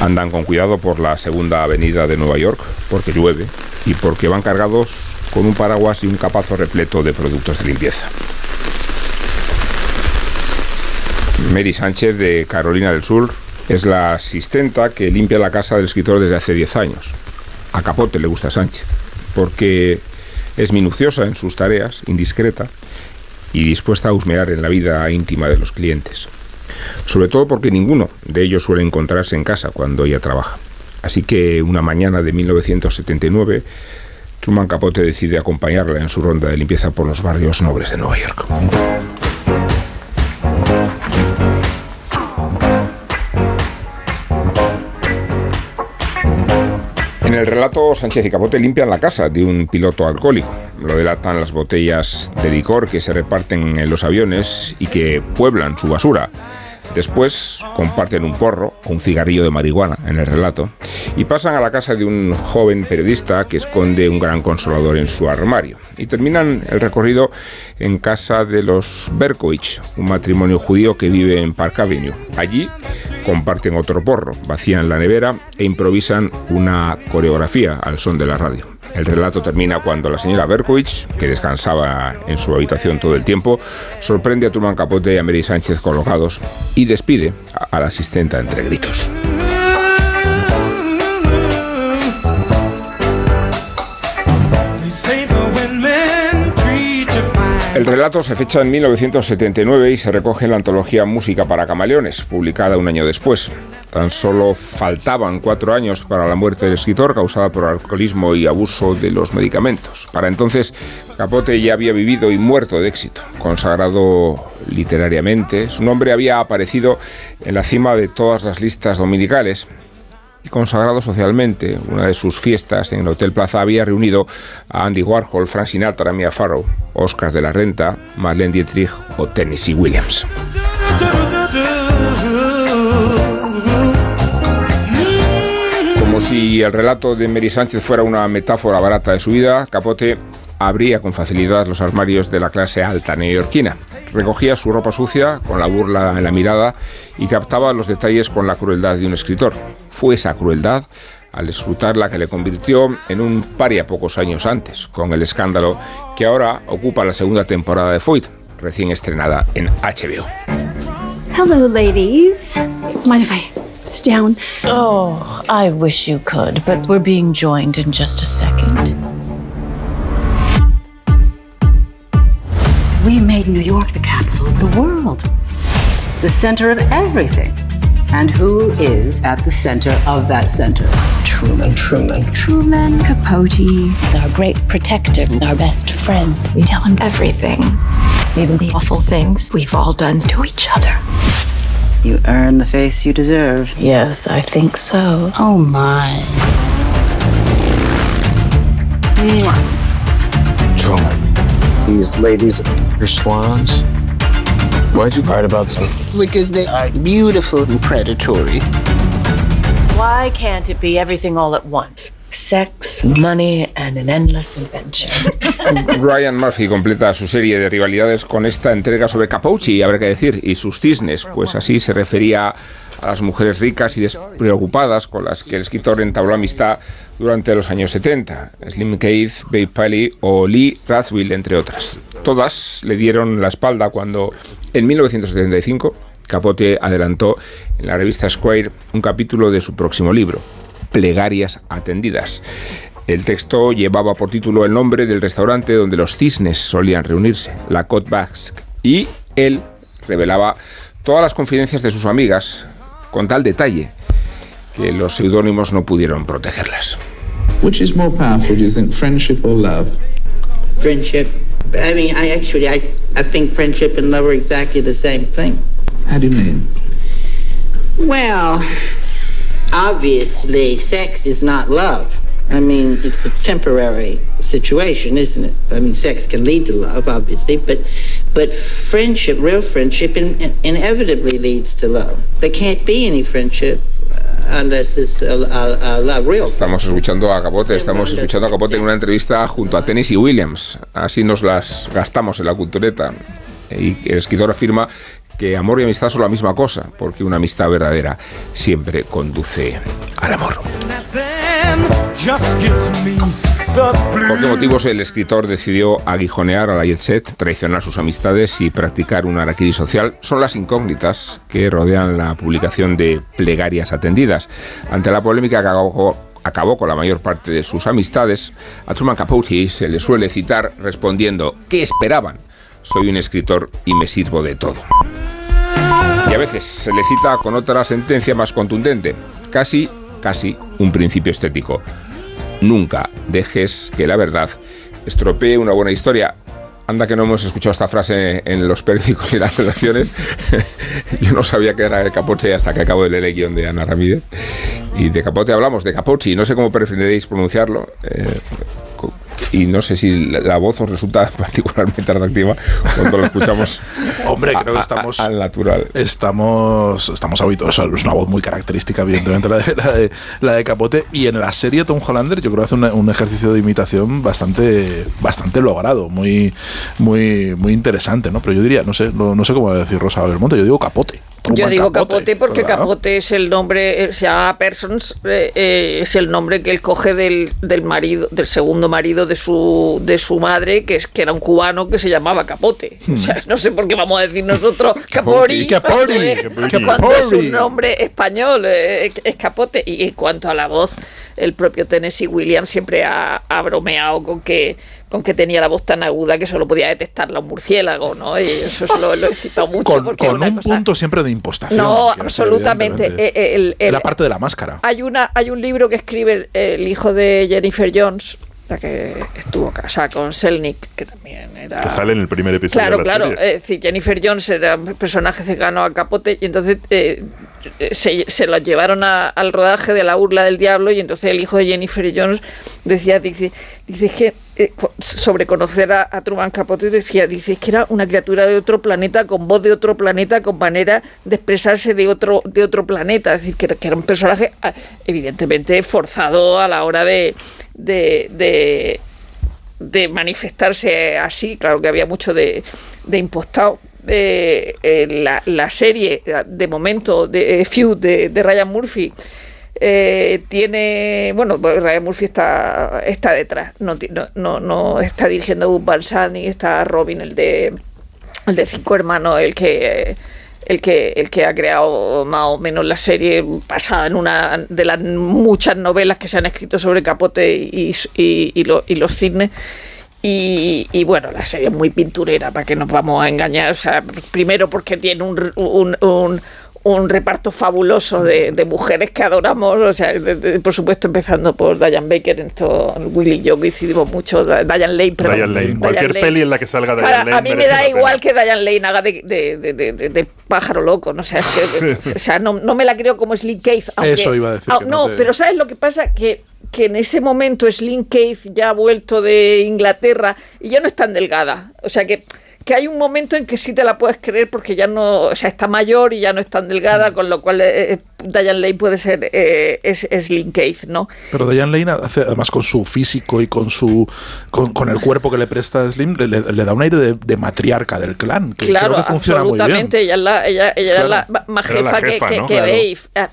Andan con cuidado por la segunda avenida de Nueva York, porque llueve y porque van cargados con un paraguas y un capazo repleto de productos de limpieza. Mary Sánchez de Carolina del Sur es la asistenta que limpia la casa del escritor desde hace 10 años. A Capote le gusta Sánchez, porque es minuciosa en sus tareas, indiscreta y dispuesta a husmear en la vida íntima de los clientes. Sobre todo porque ninguno de ellos suele encontrarse en casa cuando ella trabaja. Así que una mañana de 1979, Truman Capote decide acompañarla en su ronda de limpieza por los barrios nobles de Nueva York. En el relato, Sánchez y Capote limpian la casa de un piloto alcohólico. Lo delatan las botellas de licor que se reparten en los aviones y que pueblan su basura. Después comparten un porro o un cigarrillo de marihuana en el relato y pasan a la casa de un joven periodista que esconde un gran consolador en su armario. Y terminan el recorrido en casa de los Berkowitz, un matrimonio judío que vive en Park Avenue. Allí comparten otro porro, vacían la nevera e improvisan una coreografía al son de la radio. El relato termina cuando la señora Berkowitz, que descansaba en su habitación todo el tiempo, sorprende a Truman Capote y a Mary Sánchez colocados y despide a la asistenta entre gritos. El relato se fecha en 1979 y se recoge en la antología Música para Camaleones, publicada un año después. Tan solo faltaban cuatro años para la muerte del escritor causada por alcoholismo y abuso de los medicamentos. Para entonces, Capote ya había vivido y muerto de éxito. Consagrado literariamente, su nombre había aparecido en la cima de todas las listas dominicales y consagrado socialmente. Una de sus fiestas en el Hotel Plaza había reunido a Andy Warhol, Frank Sinatra, Mia Farrow, Oscar de la Renta, Marlene Dietrich o Tennessee Williams. Como si el relato de Mary Sánchez fuera una metáfora barata de su vida, Capote abría con facilidad los armarios de la clase alta neoyorquina. Recogía su ropa sucia con la burla en la mirada y captaba los detalles con la crueldad de un escritor. Fue esa crueldad al escrutar la que le convirtió en un paria pocos años antes, con el escándalo que ahora ocupa la segunda temporada de Foyt, recién estrenada en HBO. Hello, ladies. Mind if I sit down? Oh, I wish you could, but we're being joined in just a second. We made New York the capital of the world, the center of everything. And who is at the center of that center? Truman. Truman. Truman Capote is our great protector, our best friend. We tell him everything, even the awful things we've all done to each other. You earn the face you deserve. Yes, I think so. Oh my. Truman. These ladies are swans. Why'd you write about them? Because they are beautiful and predatory. Why can't it be everything all at once? Sex, money, and an endless adventure. *laughs* Ryan Murphy completa su serie de rivalidades con esta entrega sobre Capote, habrá que decir, y sus cisnes, pues así se refería a las mujeres ricas y despreocupadas con las que el escritor entabló amistad durante los años 70, Slim Keith, Babe Paley o Lee Rathwell, entre otras. Todas le dieron la espalda cuando, en 1975, Capote adelantó en la revista Square un capítulo de su próximo libro, Plegarias Atendidas. El texto llevaba por título el nombre del restaurante donde los cisnes solían reunirse, la Côte Basque, y él revelaba todas las confidencias de sus amigas con tal detalle que los seudónimos no pudieron protegerlas. Which is more powerful, do you think, friendship or love? Friendship. I mean, I actually, I, I think friendship and love are exactly the same thing. How do you mean? Well, obviously, sex is not love. I mean, it's a temporary situation, isn't it? I mean, sex can lead to love, obviously, but but friendship, real friendship, in, inevitably leads to love. There can't be any friendship unless it's a, a, a love, real. Estamos escuchando a Capote, estamos escuchando a Capote en una entrevista junto a Tennessee Williams. Así nos las gastamos en la cultureta. Y el escritor afirma que amor y amistad son la misma cosa, porque una amistad verdadera siempre conduce al amor. ¿Por qué motivos el escritor decidió aguijonear a la jet set, traicionar sus amistades y practicar una araquiri social? Son las incógnitas que rodean la publicación de Plegarias Atendidas. Ante la polémica que acabó, acabó con la mayor parte de sus amistades, a Truman Capote se le suele citar respondiendo ¿qué esperaban? Soy un escritor y me sirvo de todo. Y a veces se le cita con otra sentencia más contundente, casi, casi un principio estético. Nunca dejes que la verdad estropee una buena historia. Anda que no hemos escuchado esta frase en los periódicos y las relaciones. *laughs* Yo no sabía que era de Capote hasta que acabo de leer el guion de Ana Ramírez. Y de Capote hablamos, de Capochi, no sé cómo preferiréis pronunciarlo. Eh, y no sé si la voz os resulta *laughs* particularmente atractiva cuando lo escuchamos *laughs* Hombre, creo que estamos al natural. Estamos, estamos habituados. Es una voz muy característica, evidentemente, la de, la de, la de Capote. Y en la serie Tom Hollander, yo creo que hace un, un, ejercicio de imitación bastante, bastante logrado, muy, muy, muy interesante, ¿no? Pero yo diría, no sé, no, no sé cómo decir Rosa Belmonte, yo digo Capote. Yo digo Capote, capote porque. Capote es el nombre, se llama Persons, eh, eh, es el nombre que él coge del, del, marido, del segundo marido de su, de su madre, que, es, que era un cubano que se llamaba Capote. Hmm. O sea, no sé por qué vamos a decir nosotros *laughs* Capori, Capori, Capori. cuando es un nombre español, eh, es Capote. Y en cuanto a la voz, el propio Tennessee Williams siempre ha, ha bromeado con que con que tenía la voz tan aguda que solo podía detectarla un murciélago, ¿no? Y eso es lo, lo he citado mucho. Con, con un cosa... punto siempre de impostación. No, absolutamente. El, el, la parte de la máscara. Hay, una, hay un libro que escribe el hijo de Jennifer Jones, la que estuvo casada con Selnick, que también era... Que sale en el primer episodio claro, de la claro, serie. Es decir, Jennifer Jones era un personaje cercano a Capote y entonces... Eh, se, se los llevaron a, al rodaje de la burla del diablo y entonces el hijo de Jennifer Jones decía, dice, dice que eh, sobre conocer a, a, Truman Capote decía, dice que era una criatura de otro planeta, con voz de otro planeta, con manera de expresarse de otro, de otro planeta, es decir, que, que era un personaje ah, evidentemente forzado a la hora de, de, de, manifestarse así, claro que había mucho de, de impostado. Eh, eh, la, la, serie de momento de eh, Feud de, de, Ryan Murphy eh, tiene bueno Ryan Murphy está está detrás no, no, no está dirigiendo Bob Balsani está Robin el de el de cinco hermanos el que el que el que ha creado más o menos la serie basada en una de las muchas novelas que se han escrito sobre Capote y, y, y, lo, y los cisnes y, y, bueno, la serie es muy pinturera, para que nos vamos a engañar. O sea, primero porque tiene un, un, un, un reparto fabuloso de, de, mujeres que adoramos, o sea, de, de, por supuesto empezando por Diane Baker, en esto Willy y yo coincidimos mucho, Diane Lane, perdón. Diane Lane, cualquier Lane. peli en la que salga Diane Lane. A mí me da igual que Diane Lane haga de, de, pájaro loco, no o sea, es que, *laughs* o sea, no, no, me la creo como Slim Cave. Aunque, Eso iba a decir. No, pero ¿sabes lo que pasa? Que que en ese momento Slim Cave ya ha vuelto de Inglaterra y ya no es tan delgada. O sea que, que hay un momento en que sí te la puedes creer porque ya no, o sea, está mayor y ya no es tan delgada, sí. con lo cual eh, Diane Lane puede ser eh, es, Slim Cave, ¿no? Pero Diane Lane hace, además con su físico y con su con, con el cuerpo que le presta Slim le, da un aire de, de, matriarca del clan que claro, creo que funciona absolutamente. muy bien. Ella es la, ella, ella claro. era la más jefa, la jefa que, ¿no? que, claro. Babe.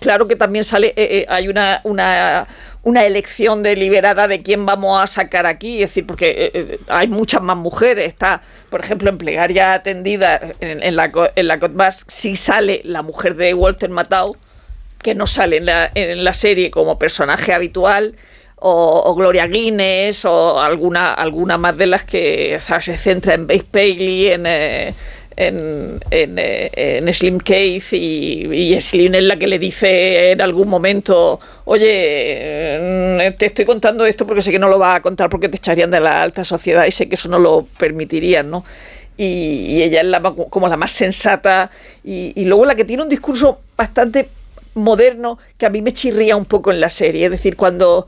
Claro que también sale, eh, hay una, una una elección deliberada de quién vamos a sacar aquí, es decir, porque eh, hay muchas más mujeres, está, por ejemplo, en plegaria atendida en, la en la sí sale la mujer de Walter Matthau, que no sale en la, en la serie como personaje habitual, o, Gloria Guinness, o alguna, alguna más de las que se centra en Base Paley, en... Eh, en, en, en, Slim Cave y, y, Slim es la que le dice en algún momento, oye, te estoy contando esto porque sé que no lo vas a contar porque te echarían de la alta sociedad y sé que eso no lo permitirían, ¿no? Y, y ella es la, como la más sensata y, y luego la que tiene un discurso bastante moderno que a mí me chirría un poco en la serie, es decir, cuando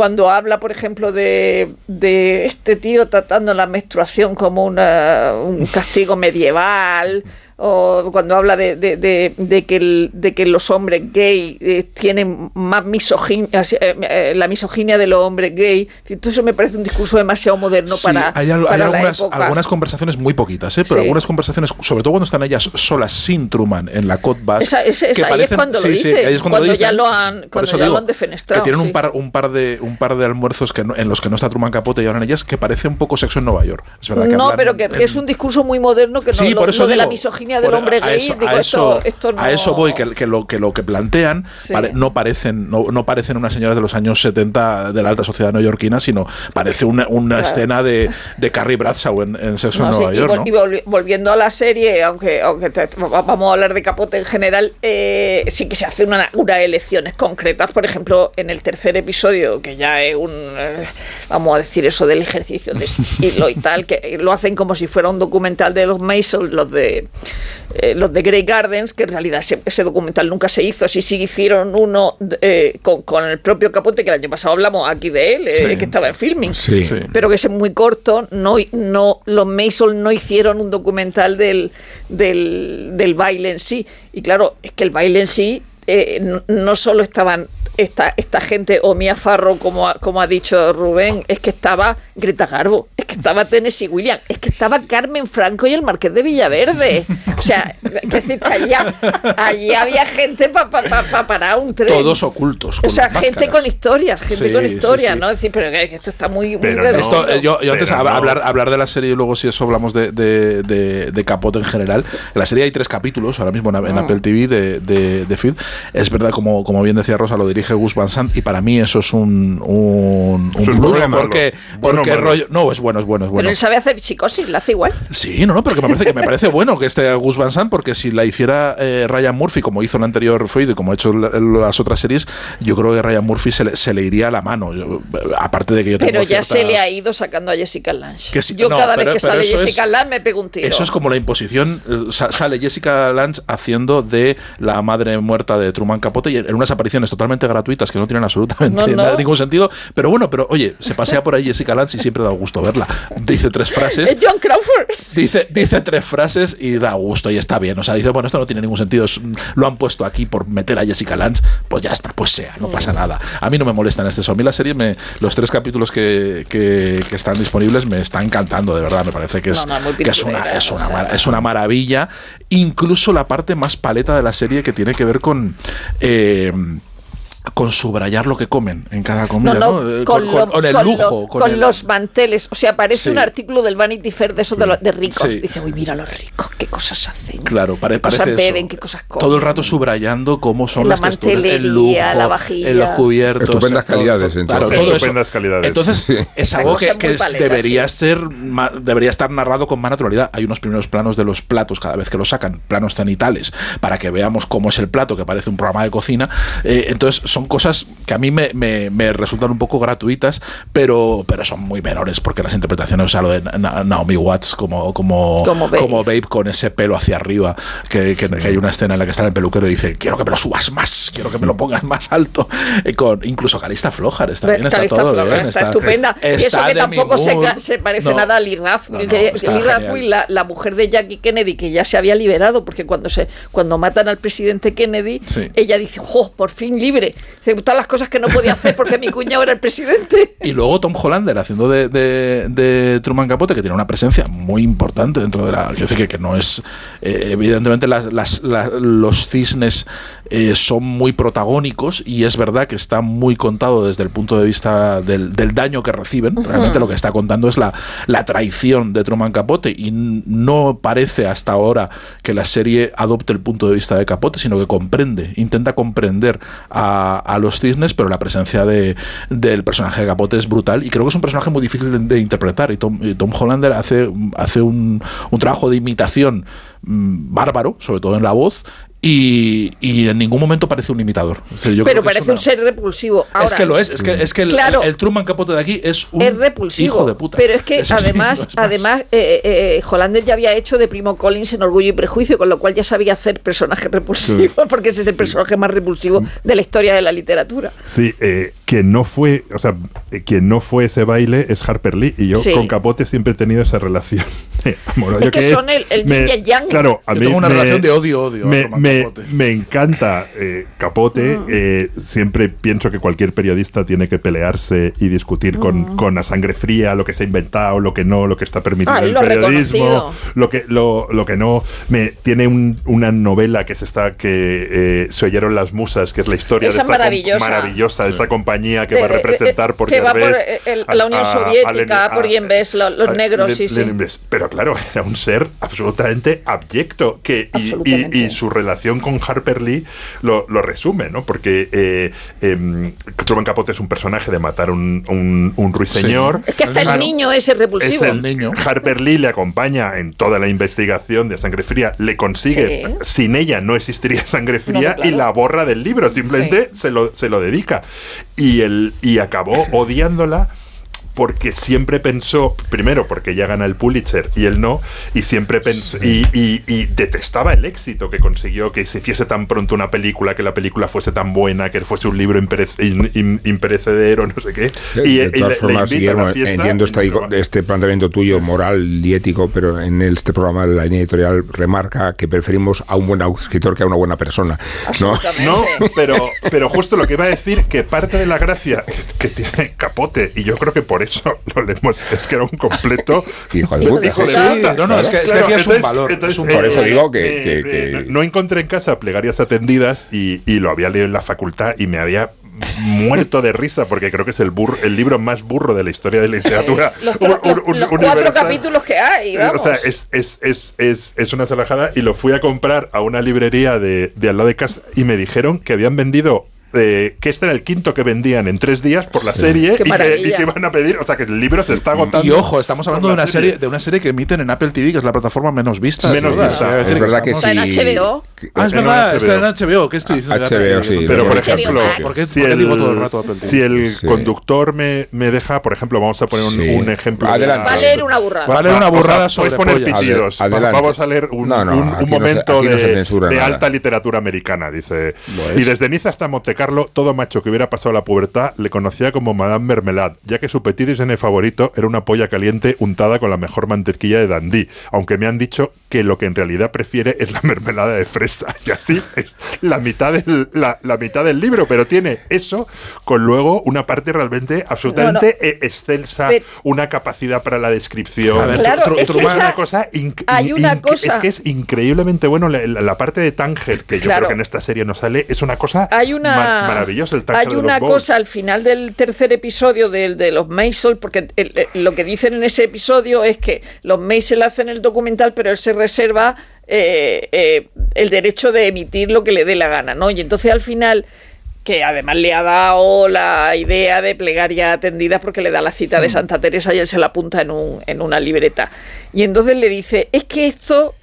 cuando habla, por ejemplo, de, de, este tío tratando la menstruación como una, un castigo medieval, o cuando habla de, de- de- de que, el- de que los hombres gay eh, tienen más misoginia, eh, eh, la misoginia de los hombres gay. Entonces eso me parece un discurso demasiado moderno Sí, para, hay, al- hay para la algunas, época. algunas conversaciones muy poquitas, ¿eh? pero Sí. algunas conversaciones, sobre todo cuando están ellas solas sin Truman en la Cot Bus, Esa- ese- que esa- ahí es cuando ya lo han- cuando ya lo han defenestrado, Que tienen sí. un, par, un, par de, un par de almuerzos que no- en los que no está Truman Capote y hablan ellas que parece un poco sexo en Nueva York. Es verdad que no, pero que, es un discurso muy moderno que no Sí, lo, por eso lo de la digo, del hombre a gay. eso- digo, a eso, esto, esto no, a eso voy, que, que lo, que lo que plantean Sí. pare- no parecen no, no parecen unas señoras de los años 70 de la alta sociedad neoyorquina, sino parece una, una Claro. escena de, de Carrie Bradshaw en, en Sexo No, en sí, Nueva y, York. y volvi- volviendo a la serie, aunque, aunque te- va- vamos a hablar de Capote en general, eh, sí que se hacen una- unas elecciones concretas. Por ejemplo, en el tercer episodio, que ya es un, eh, vamos a decir eso del ejercicio de *laughs* estilo y tal, que lo hacen como si fuera un documental de los Mason, los de eh, los de Grey Gardens, que en realidad ese, ese documental nunca se hizo. Sí, sí hicieron uno eh, con, con el propio Capote, que el año pasado hablamos aquí de él, eh, Sí. que estaba en filming Sí. Sí. pero que es muy corto. No, no, los Mason no hicieron un documental del, del, del baile en sí. Y claro, es que el baile en sí eh, no, solo estaban esta, esta gente o Mia Farrow, como ha, como ha dicho Rubén, es que estaba Greta Garbo, es que estaba Tennessee Williams, es que estaba Carmen Franco y el Marqués de Villaverde. O sea, es decir, que allí, allí había gente para pa, pa- pa parar un tren. Todos ocultos. O sea, gente máscaras. con historias, gente Sí, con sí, historia, sí. ¿no? Es decir, pero que esto está muy, muy Pero redondo. esto, eh, yo, yo antes no. hablar, hablar de la serie y luego si eso hablamos de, de, de- de Capote en general. En la serie hay tres capítulos ahora mismo en, en Ah. Apple TV de, de, de Feed. Es verdad, como, como bien decía Rosa, lo dirige Gus Van Sant y para mí eso es un, un, un Eso es plus porque. Bueno porque rollo... No, es bueno, es bueno, es bueno. Pero él sabe hacer psicosis, la hace igual. Sí, no, no, pero que me parece, que me parece bueno que esté Gus Van Sant, porque si la hiciera eh, Ryan Murphy, como hizo el anterior Freud y como ha hecho la- las otras series, yo creo que Ryan Murphy se le, se le iría a la mano. Yo, aparte de que yo tengo Pero ya cierta- se le ha ido sacando a Jessica Lange. Que Yo no, cada pero- vez que sale es- Jessica Lange me pego un tiro. Eso es como la imposición. eh, sa- Sale Jessica Lange haciendo de la madre muerta de Truman Capote y en unas apariciones totalmente gratuitas que no tienen absolutamente No, no. nada- ningún sentido. Pero bueno, pero oye, se pasea por ahí Jessica Lange y siempre da gusto verla. Dice tres frases. Es John Crawford. Dice, dice tres frases y da gusto y está bien. O sea, dice, bueno, esto no tiene ningún sentido. es- lo han puesto aquí por meter a Jessica Lange. Pues ya está, pues sea, no pasa nada. A mí no me molesta en este A mí la serie, me, los tres capítulos que, que- que están disponibles me están encantando, de verdad. Me parece que es, No, no, muy que es, una, es, una, o sea. mara- es una maravilla. Incluso la parte más paleta de la serie que tiene que ver con... eh, con subrayar lo que comen en cada comida, no, ¿no? Eh, con, con, lo- con el con lo- lujo. con, el- los manteles. O sea, parece Sí. un artículo del Vanity Fair de esos de, los- de ricos. Sí. Dice, uy, mira los ricos, qué cosas hacen. Claro, pare- qué cosas parece eso. beben, qué cosas comen. Todo el rato subrayando cómo son La las texturas, el lujo, la vajilla. en los cubiertos. Estupendas calidades, todo- entonces. claro, Sí. todo eso. Estupendas calidades. Entonces, es algo que, Cosas debería ser debería estar narrado con más naturalidad. Hay unos primeros planos de los platos cada vez que los sacan, planos cenitales, para que veamos cómo es el plato, que parece un programa de cocina. Eh, entonces, son cosas que a mí me, me- me resultan un poco gratuitas, pero, pero son muy menores, porque las interpretaciones, o sea, lo de Na- Naomi Watts como, como, Como como, Babe. Con ese pelo hacia arriba, que, que- que hay una escena en la que está el peluquero y dice, quiero que me lo subas más, quiero que me lo pongas más alto. Eh, con, incluso Calista Flojar está bien, está Calista todo Flockhart bien. está, estupenda. y eso que tampoco se, parece No. nada a Lee Rathbone. No, no, la, la mujer de Jackie Kennedy, que ya se había liberado, porque cuando se cuando matan al presidente Kennedy, Sí. ella dice, ¡jo, por fin libre! Dice, todas las cosas que no podía hacer porque mi cuñado era el presidente. *laughs* Y luego Tom Hollander haciendo de, de- de Truman Capote, que tiene una presencia muy importante dentro de la. Quiero decir que, no es. eh, evidentemente, las- las- la- los cisnes eh, son muy protagónicos y es verdad que está muy contado desde el punto de vista del, del daño que reciben. Realmente lo que está contando es la, la traición de Truman Capote y no parece hasta ahora que la serie adopte el punto de vista de Capote, sino que comprende, intenta comprender a, a los cisnes, pero la presencia de, del personaje de Capote es brutal y creo que es un personaje muy difícil de, de interpretar y Tom, y Tom Hollander hace, hace un, un trabajo de imitación mm, bárbaro, sobre todo en la voz. Y, y en ningún momento parece un imitador. Yo Pero creo que es parece un ser repulsivo. es que lo es, es que, es que el, Claro. el, el Truman Capote de aquí es un es repulsivo. hijo de puta. Pero es que *laughs* Es así, además, no es más. además eh, eh, Hollander ya había hecho de Primo Collins en Orgullo y Prejuicio, con lo cual ya sabía hacer personajes repulsivos, *laughs* porque ese es el personaje más repulsivo de la historia de la literatura. Sí, eh, quien no fue, o sea, eh, quien no fue ese baile es Harper Lee y yo Sí. con Capote siempre he tenido esa relación. *laughs* Amor-odio Es que son el- el me- yin y el yang. Claro, a Yo mí tengo una me- relación de odio-odio a Me, me- encanta eh, Capote. Mm. eh, siempre pienso que cualquier periodista tiene que pelearse y discutir Mm. con, con a sangre fría lo que se ha inventado, lo que no, lo que está permitido Ah, el lo periodismo, lo que, lo, lo que no. Me, tiene un- una novela que es esta que eh, se oyeron las musas, que es la historia Esa de esta com- maravillosa. maravillosa de esta compañía que De- va a de- representar por que va por eh, el- a- la Unión a- a Soviética, por a- Yerbés, lo- los a- negros, Le- sí, sí. Pero claro, *laughs* era un ser absolutamente abyecto que, y- y, Absolutamente. y su relación con Harper Lee lo, lo resume, ¿no? Porque eh, em, Truman Capote es un personaje de matar un, un, un ruiseñor. Es que hasta el niño ese es repulsivo. el Harper Lee le acompaña en toda la investigación de Sangre Fría, le consigue, Sí. sin ella no existiría *laughs* Sangre Fría No, claro. y la borra del libro, simplemente se, lo, se lo dedica. Y, el, y acabó *clears throat* odiándola porque siempre pensó, primero porque ella gana el Pulitzer y él no, y siempre pensó, y, y- y detestaba el éxito que consiguió, que se hiciese tan pronto una película, que la película fuese tan buena, que fuese un libro imperece- in- in- imperecedero, no sé qué. Y, de y todas le- le formas, invita a la fiesta entiendo este, este planteamiento tuyo moral y ético, pero en este programa la línea editorial remarca que preferimos a un buen escritor que a una buena persona. ¿no? No, pero, pero justo lo que iba a decir, que parte de la gracia que tiene Capote, y yo creo que por eso lo leemos, es que era un completo *laughs* hijo de puta. hijo de Sí, puta. no, no, es que- es que aquí es un valor, es un Por eso digo que- eh, que- eh, que- no encontré en casa plegarias atendidas y, y lo había leído en la facultad y me había muerto de risa porque creo que es el burro- el libro más burro de la historia de la literatura Los, tro- un- un- los cuatro universal. capítulos que hay, vamos. O sea, es, es, es, es, es una salajada y lo fui a comprar a una librería de, de al lado de casa y me dijeron que habían vendido. Eh, que este era el quinto que vendían en tres días por la serie y que, y que iban a pedir, o sea que el libro se está agotando. Y ojo, estamos hablando de una serie de una serie que emiten en Apple TV, que es la plataforma menos vista. Menos ¿verdad? vista. Es verdad que estamos- Está en HBO. Ah, es verdad, está en HBO. ¿Qué estoy diciendo? HBO, sí, Pero, por ejemplo, Max. ¿por qué, si por qué el, digo todo el rato Apple TV? si el Sí. conductor me, me deja, por ejemplo, vamos a poner un, Sí. un ejemplo. Adelante. Va a leer una burrada. Va a leer una o sea, burrada sobre poner pitidos. Vamos a leer un, No, no, un- un aquí no se- momento aquí no se de, alta literatura americana, dice. Pues. Y desde Niza hasta Montecarlo, todo macho que hubiera pasado la pubertad le conocía como Madame Mermelade, ya que su petit déjeuner favorito era una polla caliente untada con la mejor mantequilla de Dandy, aunque me han dicho que lo que en realidad prefiere es la *laughs* mermelada de fresa. *laughs* Y así es la mitad del, la, la mitad del libro, pero tiene eso con luego una parte realmente absolutamente eh, excelsa, Pero- una capacidad para la descripción. A ver, Claro, Tru- es que Truman- esa- una cosa inc- hay una inc- cosa- es que es increíblemente bueno la, la- la parte de Tánger que yo Claro. creo que en esta serie no sale es una cosa hay una ma- maravillosa el Tánger hay de una los cosa al final del tercer episodio del de los Maisel porque el- el- lo que dicen en ese episodio es que los Maisel hacen el documental pero él se reserva eh, eh, el derecho de emitir lo que le dé la gana no y entonces al final que además le ha dado la idea de plegaria atendida porque le da la cita de Santa Teresa y él se la apunta en, un, en una libreta. Y entonces le dice, es que esto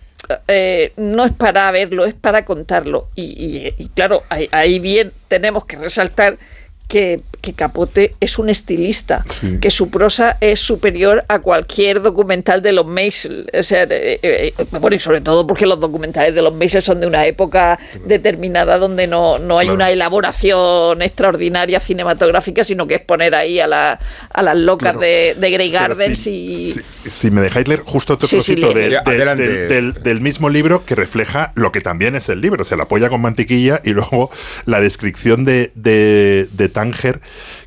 eh, no es para verlo, es para contarlo. Y, y- y claro, ahí, ahí bien tenemos que resaltar que, que Capote es un estilista, Sí. que su prosa es superior a cualquier documental de los Maisel. O sea, eh, eh, bueno, y sobre todo porque los documentales de los Maisel son de una época determinada donde no, no hay Claro. una elaboración extraordinaria cinematográfica, sino que es poner ahí a, la- a las locas Claro. de, de Grey Gardens si, y... si- si me dejáis leer justo otro Sí, sí, trocito del- adelante. del- del- del mismo libro que refleja lo que también es el libro, o sea, la polla con mantequilla y luego la descripción de, de, de Tánger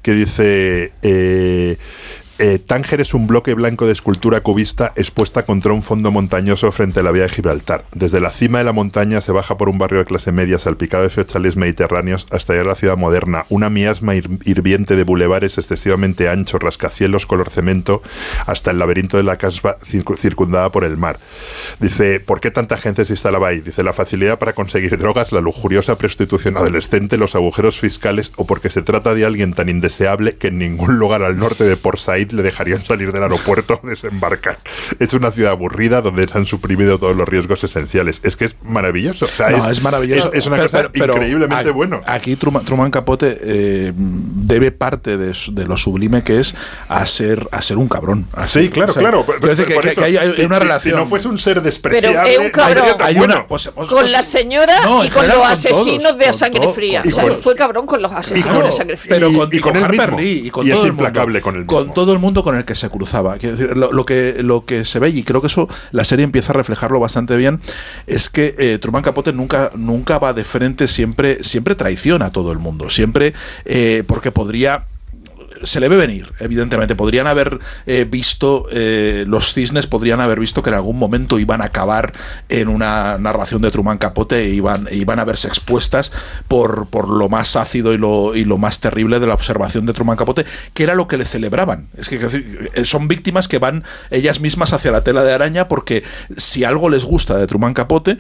que dice... eh, eh, Tánger es un bloque blanco de escultura cubista expuesta contra un fondo montañoso frente a la vía de Gibraltar. Desde la cima de la montaña se baja por un barrio de clase media salpicado de fechales mediterráneos hasta llegar a la ciudad moderna, una miasma hir- hirviente de bulevares excesivamente anchos, rascacielos color cemento, hasta el laberinto de la casba circu- circundada por el mar. Dice, ¿por qué tanta gente se instalaba ahí? Dice, la facilidad para conseguir drogas, la lujuriosa prostitución adolescente, los agujeros fiscales o porque se trata de alguien tan indeseable que en ningún lugar al norte de Port Said le dejarían salir del aeropuerto o desembarcar. Es una ciudad aburrida donde se han suprimido todos los riesgos esenciales. Es que es maravilloso. O sea, No, es, maravilloso. Es, es una Pero- cosa pero- pero increíblemente a- bueno. Aquí Truman, Truman Capote eh, debe parte de, lo sublime que es a ser, a ser un cabrón. A Sí, claro, o sea, claro. decir que, Por que- eso, que hay, hay si- una si- relación. Si no fuese un ser Pero despreciable, es un cabrón. hay bueno. una, pues- pues- con pues- la señora No, y con los con asesinos todos, de a con sangre todo, fría. con O sea, todos. fue cabrón con los asesinos de sangre fría. pero Y- con, y con con él Harper mismo. Lee y con Y es todo el implacable mundo, con él con todo el mundo con el que se cruzaba. Lo que, lo que se ve, y creo que eso la serie empieza a reflejarlo bastante bien, es que eh, Truman Capote nunca, nunca va de frente, siempre, siempre traiciona a todo el mundo. Siempre, eh, porque podría se le ve venir, evidentemente. Podrían haber eh, visto, eh, los cisnes podrían haber visto que en algún momento iban a acabar en una narración de Truman Capote e iban, e iban a verse expuestas por, por lo más ácido y lo, y lo más terrible de la observación de Truman Capote, que era lo que le celebraban. Es que eh, son víctimas que van ellas mismas hacia la tela de araña porque si algo les gusta de Truman Capote,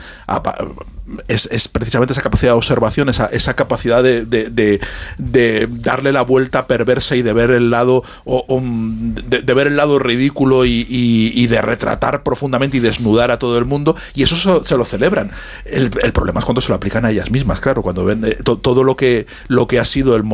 es, es precisamente esa capacidad de observación, esa, esa capacidad de, de- de- de darle la vuelta perversa y de ver el lado o- o, mm, de, de ver el lado ridículo y, y- y de retratar profundamente y desnudar a todo el mundo y eso se, se lo celebran. El, el problema es cuando se lo aplican a ellas mismas, claro, cuando ven eh, to- todo lo que lo que ha sido el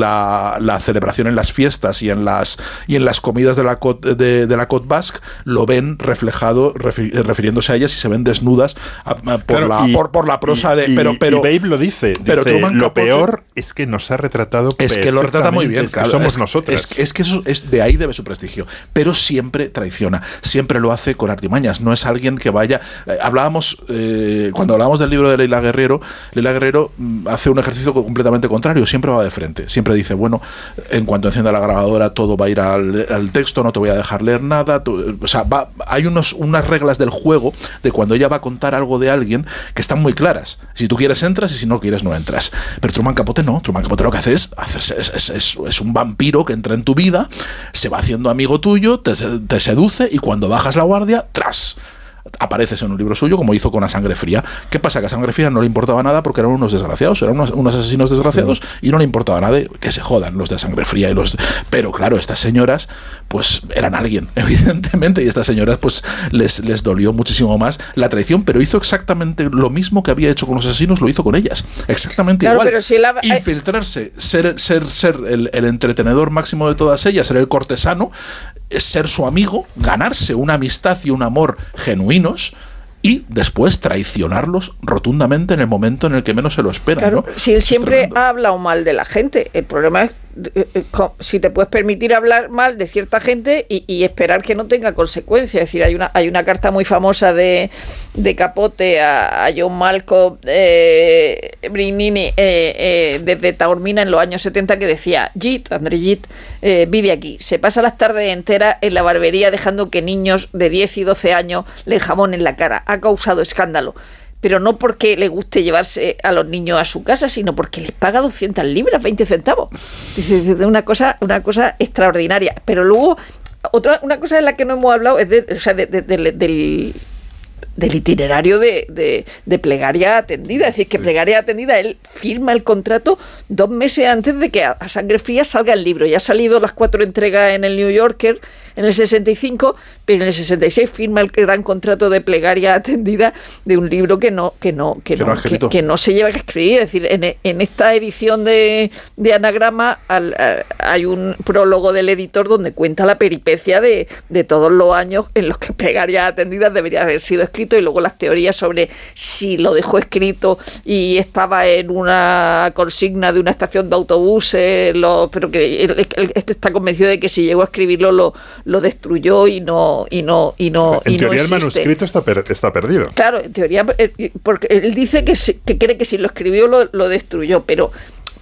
la, la celebración en las fiestas y en las y en las comidas de la Côte, de, de la Côte Basque lo ven reflejado refi- refiriéndose a ellas y se ven desnudas a- a- por, Claro, la, y- por, por la prosa de pero pero Babe lo dice, pero dice, lo Capote- peor es que nos ha retratado es que lo retrata muy bien, claro. somos es, nosotros. Es, es que eso es de ahí debe su prestigio. Pero siempre traiciona, siempre lo hace con artimañas. No es alguien que vaya. eh, hablábamos, eh, cuando hablábamos del libro de Leila Guerrero, Leila Guerrero mm, hace un ejercicio co- completamente contrario, siempre va de frente. Siempre dice, bueno, en cuanto encienda la grabadora, todo va a ir al, al texto, no te voy a dejar leer nada. tú- o sea, va- hay unos, unas reglas del juego de cuando ella va a contar algo de alguien que están muy claras. Si tú quieres, entras y si no quieres, no entras. Pero Truman Capote no. Truman Capote lo que hace es, hacerse, es- es un vampiro que entra en tu vida, se va haciendo amigo tuyo, te, te seduce y cuando bajas la guardia, tras. Apareces en un libro suyo como hizo con A Sangre Fría. ¿Qué pasa? Que a Sangre Fría no le importaba nada porque eran unos desgraciados, eran unos, unos asesinos desgraciados y no le importaba nada que se jodan los de Sangre Fría y los. Pero claro, estas señoras, pues eran alguien, *laughs* evidentemente, y estas señoras, pues les, les dolió muchísimo más la traición, pero hizo exactamente lo mismo que había hecho con los asesinos, lo hizo con ellas. Exactamente Claro, igual. pero si la- Infiltrarse, ser, ser, ser el, el entretenedor máximo de todas ellas, ser el cortesano, eh, ser su amigo, ganarse una amistad y un amor genuinos. Y después traicionarlos rotundamente en el momento en el que menos se lo esperan. Claro, ¿no? si él siempre ha hablado mal de la gente, el problema es si te puedes permitir hablar mal de cierta gente y, esperar que no tenga consecuencias. Es decir, hay una, hay una carta muy famosa de, de Capote a, John Malcolm eh, Brignini eh, eh, desde Taormina en los años 70 que decía, Jit, André Jit, eh, vive aquí, se pasa las tardes enteras en la barbería dejando que niños de 10 y 12 años le jamonen la cara. Ha causado escándalo pero no porque le guste llevarse a los niños a su casa, sino porque les paga 200 libras, 20 centavos. Dice, Una cosa, una cosa extraordinaria. Pero luego, otra, una cosa de la que no hemos hablado es de, o sea, de- de- de- del, del itinerario de, de- de plegaria atendida. Es decir, que plegaria atendida, él firma el contrato dos meses antes de que a, a sangre fría salga el libro. Ya ha salido las cuatro entregas en el New Yorker en el 65, pero en el 66 firma el gran contrato de plegaria atendida de un libro que no, que no, que Que no que- no se lleva a escribir. Es decir, en, en esta edición de, de Anagrama al- a- hay un prólogo del editor donde cuenta la peripecia de, de todos los años en los que Plegarias Atendidas debería haber sido escrito y luego las teorías sobre si lo dejó escrito y estaba en una consigna de una estación de autobuses, lo- pero que él, él está convencido de que si llegó a escribirlo lo, lo destruyó y no y no y no en y no teoría el manuscrito está, per- está perdido. Claro, en teoría, eh, porque él dice que, si- que cree que si lo escribió lo, lo destruyó, pero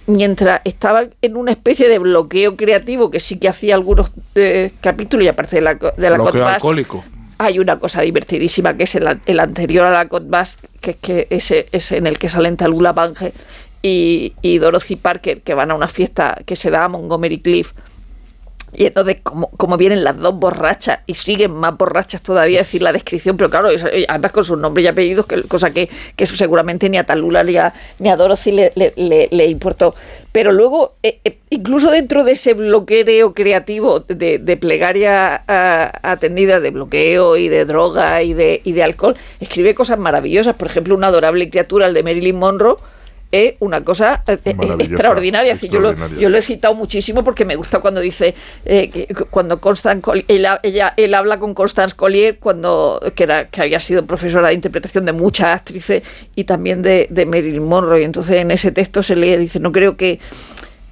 mientras estaba en una especie de bloqueo creativo que sí que hacía algunos eh, capítulos y aparte de la, de la Bloqueo alcohólico. hay una cosa divertidísima que es el, el anterior a la Code Basque, que es que ese es en el que salen Talula Bange y, y Dorothy Parker que van a una fiesta que se da a Montgomery Cliff y entonces, como, como vienen las dos borrachas y siguen más borrachas todavía, decir, la descripción, pero claro, además con sus nombres y apellidos, que, cosa que, que seguramente ni a Talula ni a, ni a Dorothy le, le- le- le importó. Pero luego, eh, eh, incluso dentro de ese bloqueo creativo de, de plegaria ah, atendida, de bloqueo y de droga y de, y de alcohol, escribe cosas maravillosas. Por ejemplo, una adorable criatura, el de Marilyn Monroe, es una cosa eh, eh, extraordinaria. Yo, lo, yo lo he citado muchísimo porque me gusta cuando dice, eh, que- cuando Constant Collier, él, ella, él habla con Constance Collier, cuando, que, era, que había sido profesora de interpretación de muchas actrices y también de, de Marilyn Monroe. Y entonces en ese texto se lee, dice, no creo que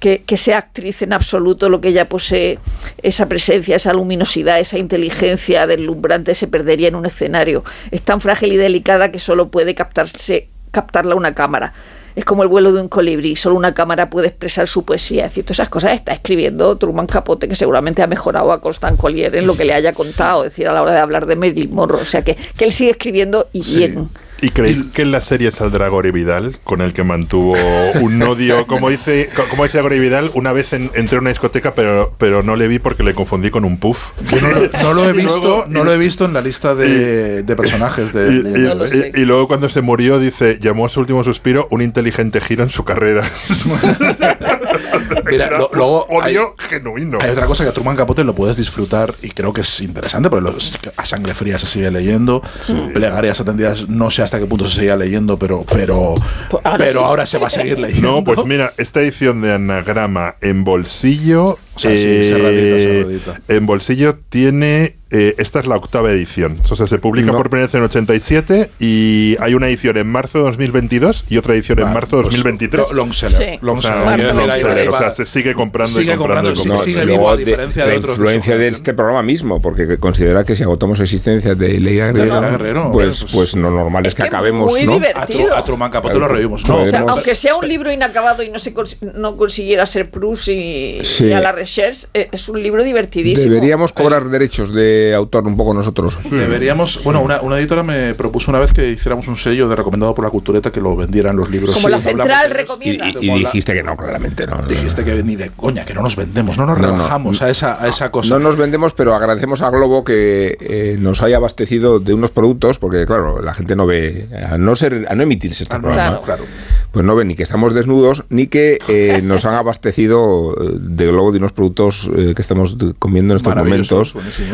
que, que sea actriz en absoluto, lo que ella posee, esa presencia, esa luminosidad, esa inteligencia deslumbrante se perdería en un escenario. Es tan frágil y delicada que solo puede captarse, captarla una cámara. Es como el vuelo de un colibrí, solo una cámara puede expresar su poesía. Es decir, todas esas cosas está escribiendo Truman Capote, que seguramente ha mejorado a Constant Collier en lo que le haya contado, es decir, a la hora de hablar de Marilyn Monroe. O sea, que, que él sigue escribiendo y bien. ¿Y creéis que en la serie saldrá Gore Vidal, con el que mantuvo un *laughs* odio? Como dice, co- como dice Gore Vidal, una vez en- entré a una discoteca, pero, pero no le vi porque le confundí con un puff. Yo no, lo- no lo he *laughs* visto, luego- no lo he visto en la lista de, de personajes de. Y, y- de- y- y luego cuando se murió, dice, llamó a su último suspiro un inteligente giro en su carrera. *laughs* *laughs* Mira, lo- luego hay, odio genuino. hay otra cosa que a Truman Capote lo puedes disfrutar y creo que es interesante porque los- a sangre fría se sigue leyendo, plegarias atendidas no sé hasta qué punto se seguía leyendo, pero pero ahora pero sí. ahora se va a seguir *laughs* leyendo. No, pues mira, esta edición de anagrama en bolsillo. O sea, sí, cerradita, cerradita. En bolsillo tiene. Eh, esta es la octava edición. O sea, se publica No. por primera vez en 87 y hay una edición en marzo de 2022 y otra edición en Vale, marzo de pues, 2023. lo- long seller, Sí. long O sea, long o sea, se sigue comprando sigue y comprando. comprando, y comprando. sigue Y vivo, a de- diferencia la de otros influencia de este programa mismo, porque considera que si agotamos existencias de Leila De Guerrero, Leila Guerrero, pues, pues- pues lo normal es, que, que acabemos, muy ¿no? divertido. A, a Truman Capote lo revivimos. No, O sea, Podemos- aunque sea un libro inacabado y no se cons- no consiguiera ser Proust y, Sí. y a la recherche, eh, es un libro divertidísimo. Deberíamos cobrar derechos de autor un poco nosotros. Deberíamos, bueno, una, una editora me propuso una vez que hiciéramos un sello de recomendado por la cultureta que lo vendieran los libros. Como la Sí, central. Y, recomienda. y- dijiste que no, claramente no. no. Dijiste que ni de coña, que no nos vendemos, no nos No, no. rebajamos a esa, a esa cosa. No nos vendemos, pero agradecemos a Globo que eh, nos haya abastecido de unos productos, porque claro, la gente no ve, a no ser, a no emitirse este Ah, no, claro. Pues no ve ni que estamos desnudos, ni que eh, *laughs* nos han abastecido eh, de Globo de unos productos eh, que estamos comiendo en estos momentos. Sí.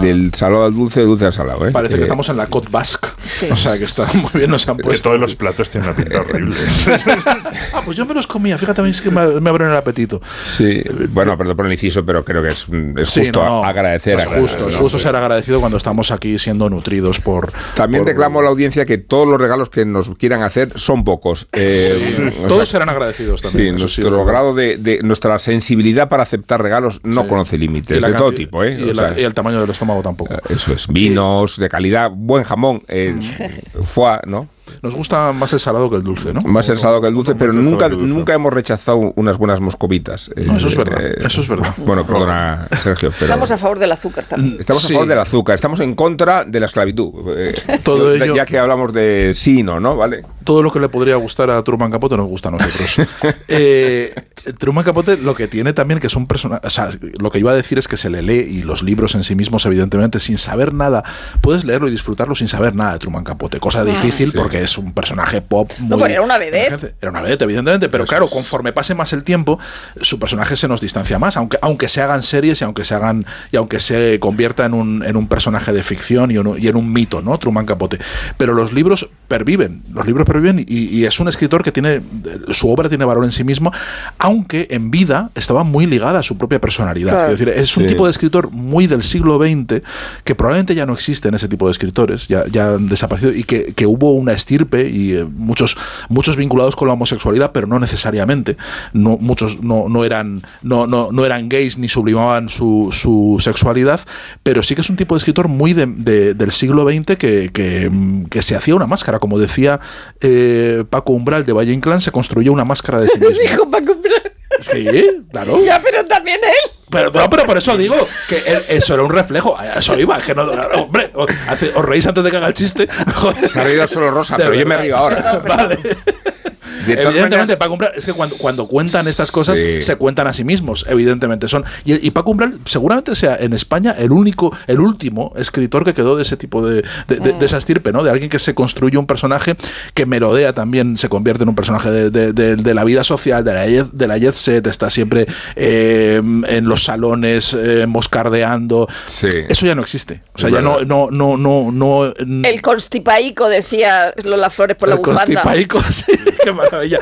Del salado al dulce, dulce al salado. ¿eh? Parece Eh, que estamos en la Côte Basque. *laughs* O sea, que está muy bien, nos han Pues puesto. todos los platos tienen una pinta horrible. *laughs* Ah, pues yo me los comía, fíjate, a mí es que me, me abren el apetito. Sí, bueno, perdón por el inciso, pero creo que es, es Sí, justo no, no. agradecer. Es justo, es justo ser agradecido cuando estamos aquí siendo nutridos por. También por- reclamo a la audiencia que todos los regalos que nos quieran hacer son pocos. Eh, Todos serán agradecidos también. sí, nuestro grado de, de- nuestra sensibilidad para aceptar regalos no Sí. conoce límites de todo tipo, ¿eh? Y, la- sea, y el tamaño del estómago tampoco. eso es, vinos de calidad, buen jamón, eh, foie, ¿no? Nos gusta más el salado que el dulce, ¿no? Más el salado que el dulce, pero nunca, nunca hemos rechazado unas buenas moscovitas. No, Eh, eso es verdad, eh, eso es verdad. Bueno, perdona, Sergio, pero... Estamos a favor del azúcar también. Estamos Sí. a favor del azúcar, estamos en contra de la esclavitud. Eh, Todo ya- ello- Ya que hablamos de sí, no, ¿no? ¿Vale? todo lo que le podría gustar a Truman Capote nos gusta a nosotros. *laughs* Eh, Truman Capote lo que tiene también que es un personaje, o sea, lo que iba a decir es que se le lee y los libros en sí mismos, evidentemente, sin saber nada, puedes leerlo y disfrutarlo sin saber nada de Truman Capote, cosa difícil Sí. porque es un personaje pop muy... No, pues era una vedette. Era una vedette, evidentemente, pero claro, conforme pase más el tiempo, su personaje se nos distancia más, aunque, aunque se hagan series y aunque se hagan y aunque se convierta en un, en un personaje de ficción y, un- y en un mito, ¿no? Truman Capote. Pero los libros perviven, los libros perviven y, y es un escritor que tiene, su obra tiene valor en sí mismo, aunque en vida estaba muy ligada a su propia personalidad. Claro. Es decir, es un Sí. tipo de escritor muy del siglo XX que probablemente ya no existen ese tipo de escritores, ya, ya han desaparecido y que, que hubo una estirpe y eh, muchos, muchos vinculados con la homosexualidad, pero no necesariamente. No, muchos no, no, eran, no, no, no eran gays ni sublimaban su, su sexualidad, pero sí que es un tipo de escritor muy de- de- del siglo XX que, que, que se hacía una máscara. Como decía eh, Paco Umbral de Valle Inclán, se construyó una máscara de sí *laughs* mismo. Dijo para comprar. Sí, claro. Ya, pero también él. Pero, no, pero por eso digo que él- eso era un reflejo. Eso iba. Que no, hombre, os, os reís antes de que haga el chiste. Joder. Se ha reído solo Rosa, De pero yo me río ahora. Vale. Evidentemente, maneras- Paco Umbral, es que cuando, cuando cuentan estas cosas, Sí. se cuentan a sí mismos, evidentemente son. Y, y Paco Umbral seguramente sea en España el único, el último escritor que quedó de ese tipo de, de, de- de esa estirpe, ¿no? De alguien que se construye un personaje que melodea también, se convierte en un personaje de, de- de- de la vida social, de la, jet- de la jet set, está siempre eh, en los salones, eh, moscardeando. Sí. Eso ya no existe. O sea, Es ya no, verdad. no, no, no, no. El constipaico, decía Lola Flores por la El bufanda. constipaico, *laughs* sí, *laughs* qué maravilla.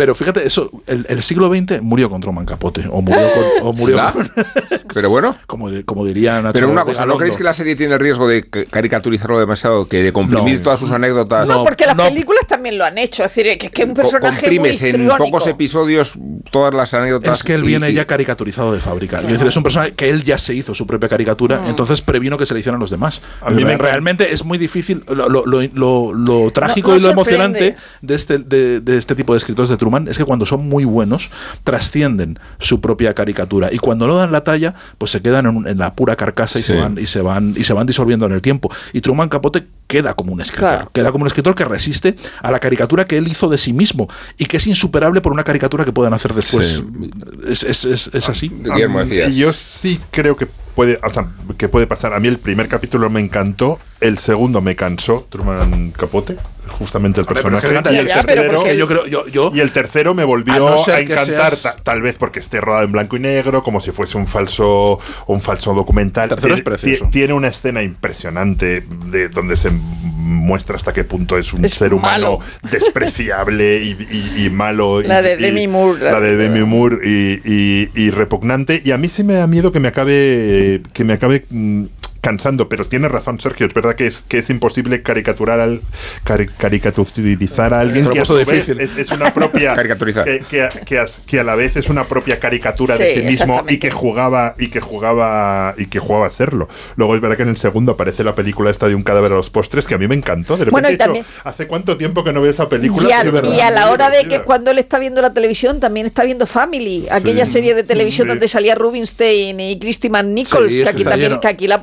Pero fíjate, eso, el, el siglo XX murió con Truman Capote. O murió con. O *laughs* murió *laughs* Pero bueno. como, como diría Nacho Pero una cosa, ¿no creéis que la serie tiene el riesgo de ca- caricaturizarlo demasiado, que de comprimir No. todas sus anécdotas? No, porque las películas también lo han hecho. Es decir, que es que un personaje muy comprimes en histriónico. pocos episodios todas las anécdotas. Es que él y- viene y- ya caricaturizado de fábrica. Es decir, es un personaje que él ya se hizo su propia caricatura, entonces previno que se le hicieran los demás. A mí me encanta- Realmente es muy difícil. Lo, lo- lo- lo- lo trágico no y lo sorprende. emocionante de este, de, de este tipo de escritores de Truman es que cuando son muy buenos, trascienden su propia caricatura. Y cuando no dan la talla, pues se quedan en, un- en la pura carcasa y, Sí. se van, y, se van, y se van disolviendo en el tiempo. Y Truman Capote queda como un escritor. Claro. Queda como un escritor que resiste a la caricatura que él hizo de sí mismo y que es insuperable por una caricatura que puedan hacer después. Sí. Es, es- es- es así. Guillermo, A- decías. Yo sí creo que puede, o sea, que puede pasar. A mí el primer capítulo me encantó, el segundo me cansó, Truman Capote, justamente el pero personaje. que y, el Ya, ya, pero tercero, Es que yo creo, yo, yo y el tercero me A volvió no a, encantar, seas- ta- tal vez porque esté rodado en blanco y negro, como si fuese un falso, un falso documental. El tercero es Tiene- precioso. ti- Tiene una escena impresionante de donde se muestra hasta qué punto es un Es ser humano malo. *laughs* despreciable y, y- y malo. La de Demi Moore, la La de de- Demi Moore y, y- y repugnante. Y a mí sí me da miedo que me acabe, que me acabe mm, cansando, pero tiene razón Sergio, es verdad que es, que es imposible caricaturar al cari- caricaturizar a alguien que a vez es, es una propia *laughs* Caricaturizar. que, que a, que a- que a la vez es una propia caricatura de Sí, mismo y que jugaba y que jugaba y que jugaba a serlo. Luego es verdad que en el segundo aparece la película esta de un cadáver a los postres que a mí me encantó. De repente Bueno, y he dicho, también- hace cuánto tiempo que no veo esa película. Y, a, Sí, verdad. y a la hora de que cuando él está viendo la televisión, también está viendo Family, aquella serie de televisión Sí. donde salía Rubinstein y Christy McNichols, Sí, que, aquí también, que aquí la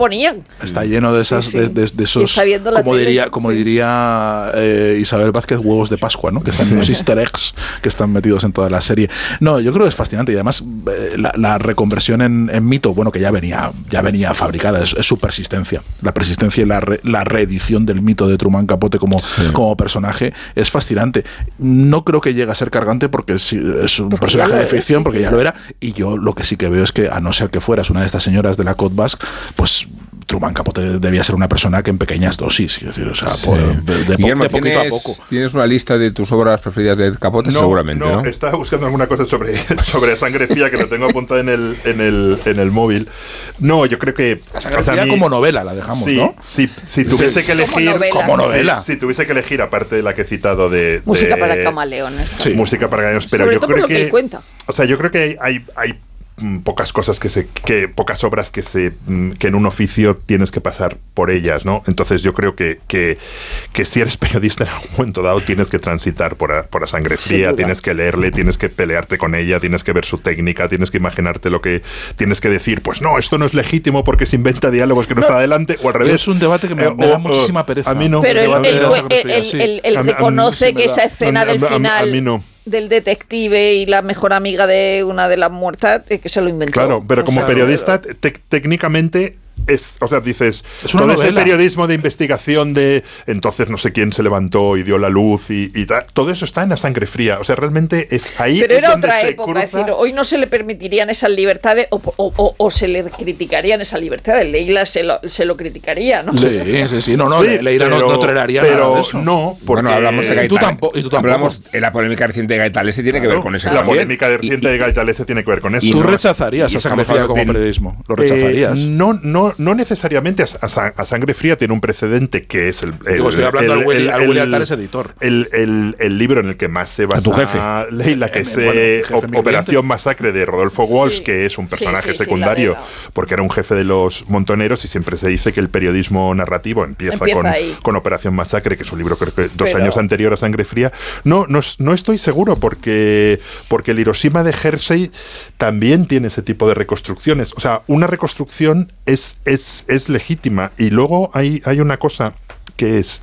Está lleno de esas, Sí, sí. De, de- de Y esos, como tele. diría, como diría eh, Isabel Vázquez, huevos de Pascua, ¿no? Que están los *laughs* Easter eggs que están metidos en toda la serie. No, yo creo que es fascinante y además eh, la, la reconversión en, en mito, bueno, que ya venía, ya venía fabricada, es, es su persistencia. La persistencia y la, re- la reedición del mito de Truman Capote como, como personaje es fascinante. No creo que llegue a ser cargante porque es un Porque personaje de es, ficción, sí, porque ya lo era. Y yo lo que sí que veo es que, a no ser que fueras una de estas señoras de la Côte Basque, pues Truman Capote debía ser una persona que en pequeñas dosis, quiero decir, o sea, por- de, de Guillermo, de poquito a ¿tienes, poco. ¿Tienes una lista de tus obras preferidas de Capote? Seguramente, ¿no? Estaba buscando alguna cosa sobre, *laughs* sobre sangre fría que lo tengo apuntado en el, en el, en el móvil. No, yo creo que. La sangre o sea, a fría mí- como novela la dejamos, sí, ¿no? sí, si tuviese que Como elegir. novela. Como novela. Si, si tuviese que elegir, aparte de la que he citado de. Música de- para camaleones. Sí. Música para camaleones, pero Sobre yo todo creo por lo que él cuenta. O sea, yo creo que hay, hay mm, pocas cosas que se que pocas obras que se mm, que en un oficio tienes que pasar por ellas no entonces yo creo que, que, que si eres *laughs* periodista en algún momento dado tienes que transitar por a, por a sangre fría tienes que leerle tienes que pelearte con ella tienes que ver su técnica tienes que imaginarte lo que tienes que decir pues no esto no es legítimo porque se inventa diálogos que no, está adelante o al revés. Es un debate que me, Eh, me da o- muchísima pereza. a mí no. Pero El él, la reconoce sí que esa escena A del a mí- a final mí no. Del detective y la mejor amiga de una de las muertas, que se lo inventó. Claro, pero O como sea, periodista, te- técnicamente es, o sea, dices, Es todo ese novela. periodismo de investigación de entonces no sé quién se levantó y dio la luz y, y tal, todo eso está en la sangre fría. O sea, realmente es ahí. Pero es era donde otra se época, cruza- es decir, hoy no se le permitirían esas libertades o, o- o- o se le criticarían esas libertades. Leila se lo, se lo criticaría, ¿no? Sí, *laughs* sí, sí. No, no, Sí, Le- Leira no, pero- no toleraría pero nada de eso. no, porque Bueno, hablamos de Y tú tampoco- y tú tampoco. Hablamos de la polémica reciente de Gaitán. Ese tiene que ver con eso la también. polémica de reciente Y- de Gaitalece tiene que ver con eso. Tú no- rechazarías y a sangre fría como periodismo. Lo Eh, rechazarías. no, no, no necesariamente a, a sa- a sangre fría tiene un precedente que es el. el- Digo, estoy hablando el- al Willy- el- al Willy el- Altares, editor. El, el- el libro en el que más se basa tu jefe. Leila, que Eh, es bueno, eh, cliente. Operación Masacre de Rodolfo Walsh, Sí. que es un personaje sí, sí, la secundario, porque era un jefe de los montoneros y siempre se dice que el periodismo narrativo empieza, Empieza con, con Operación Masacre, que es un libro creo que dos Pero- años anterior a Sangre Fría. No, no, no estoy seguro porque, porque el Hiroshima de Jersey también tiene ese tipo de reconstrucciones. O sea, una reconstrucción es, es, es legítima. Y luego hay, hay una cosa que es...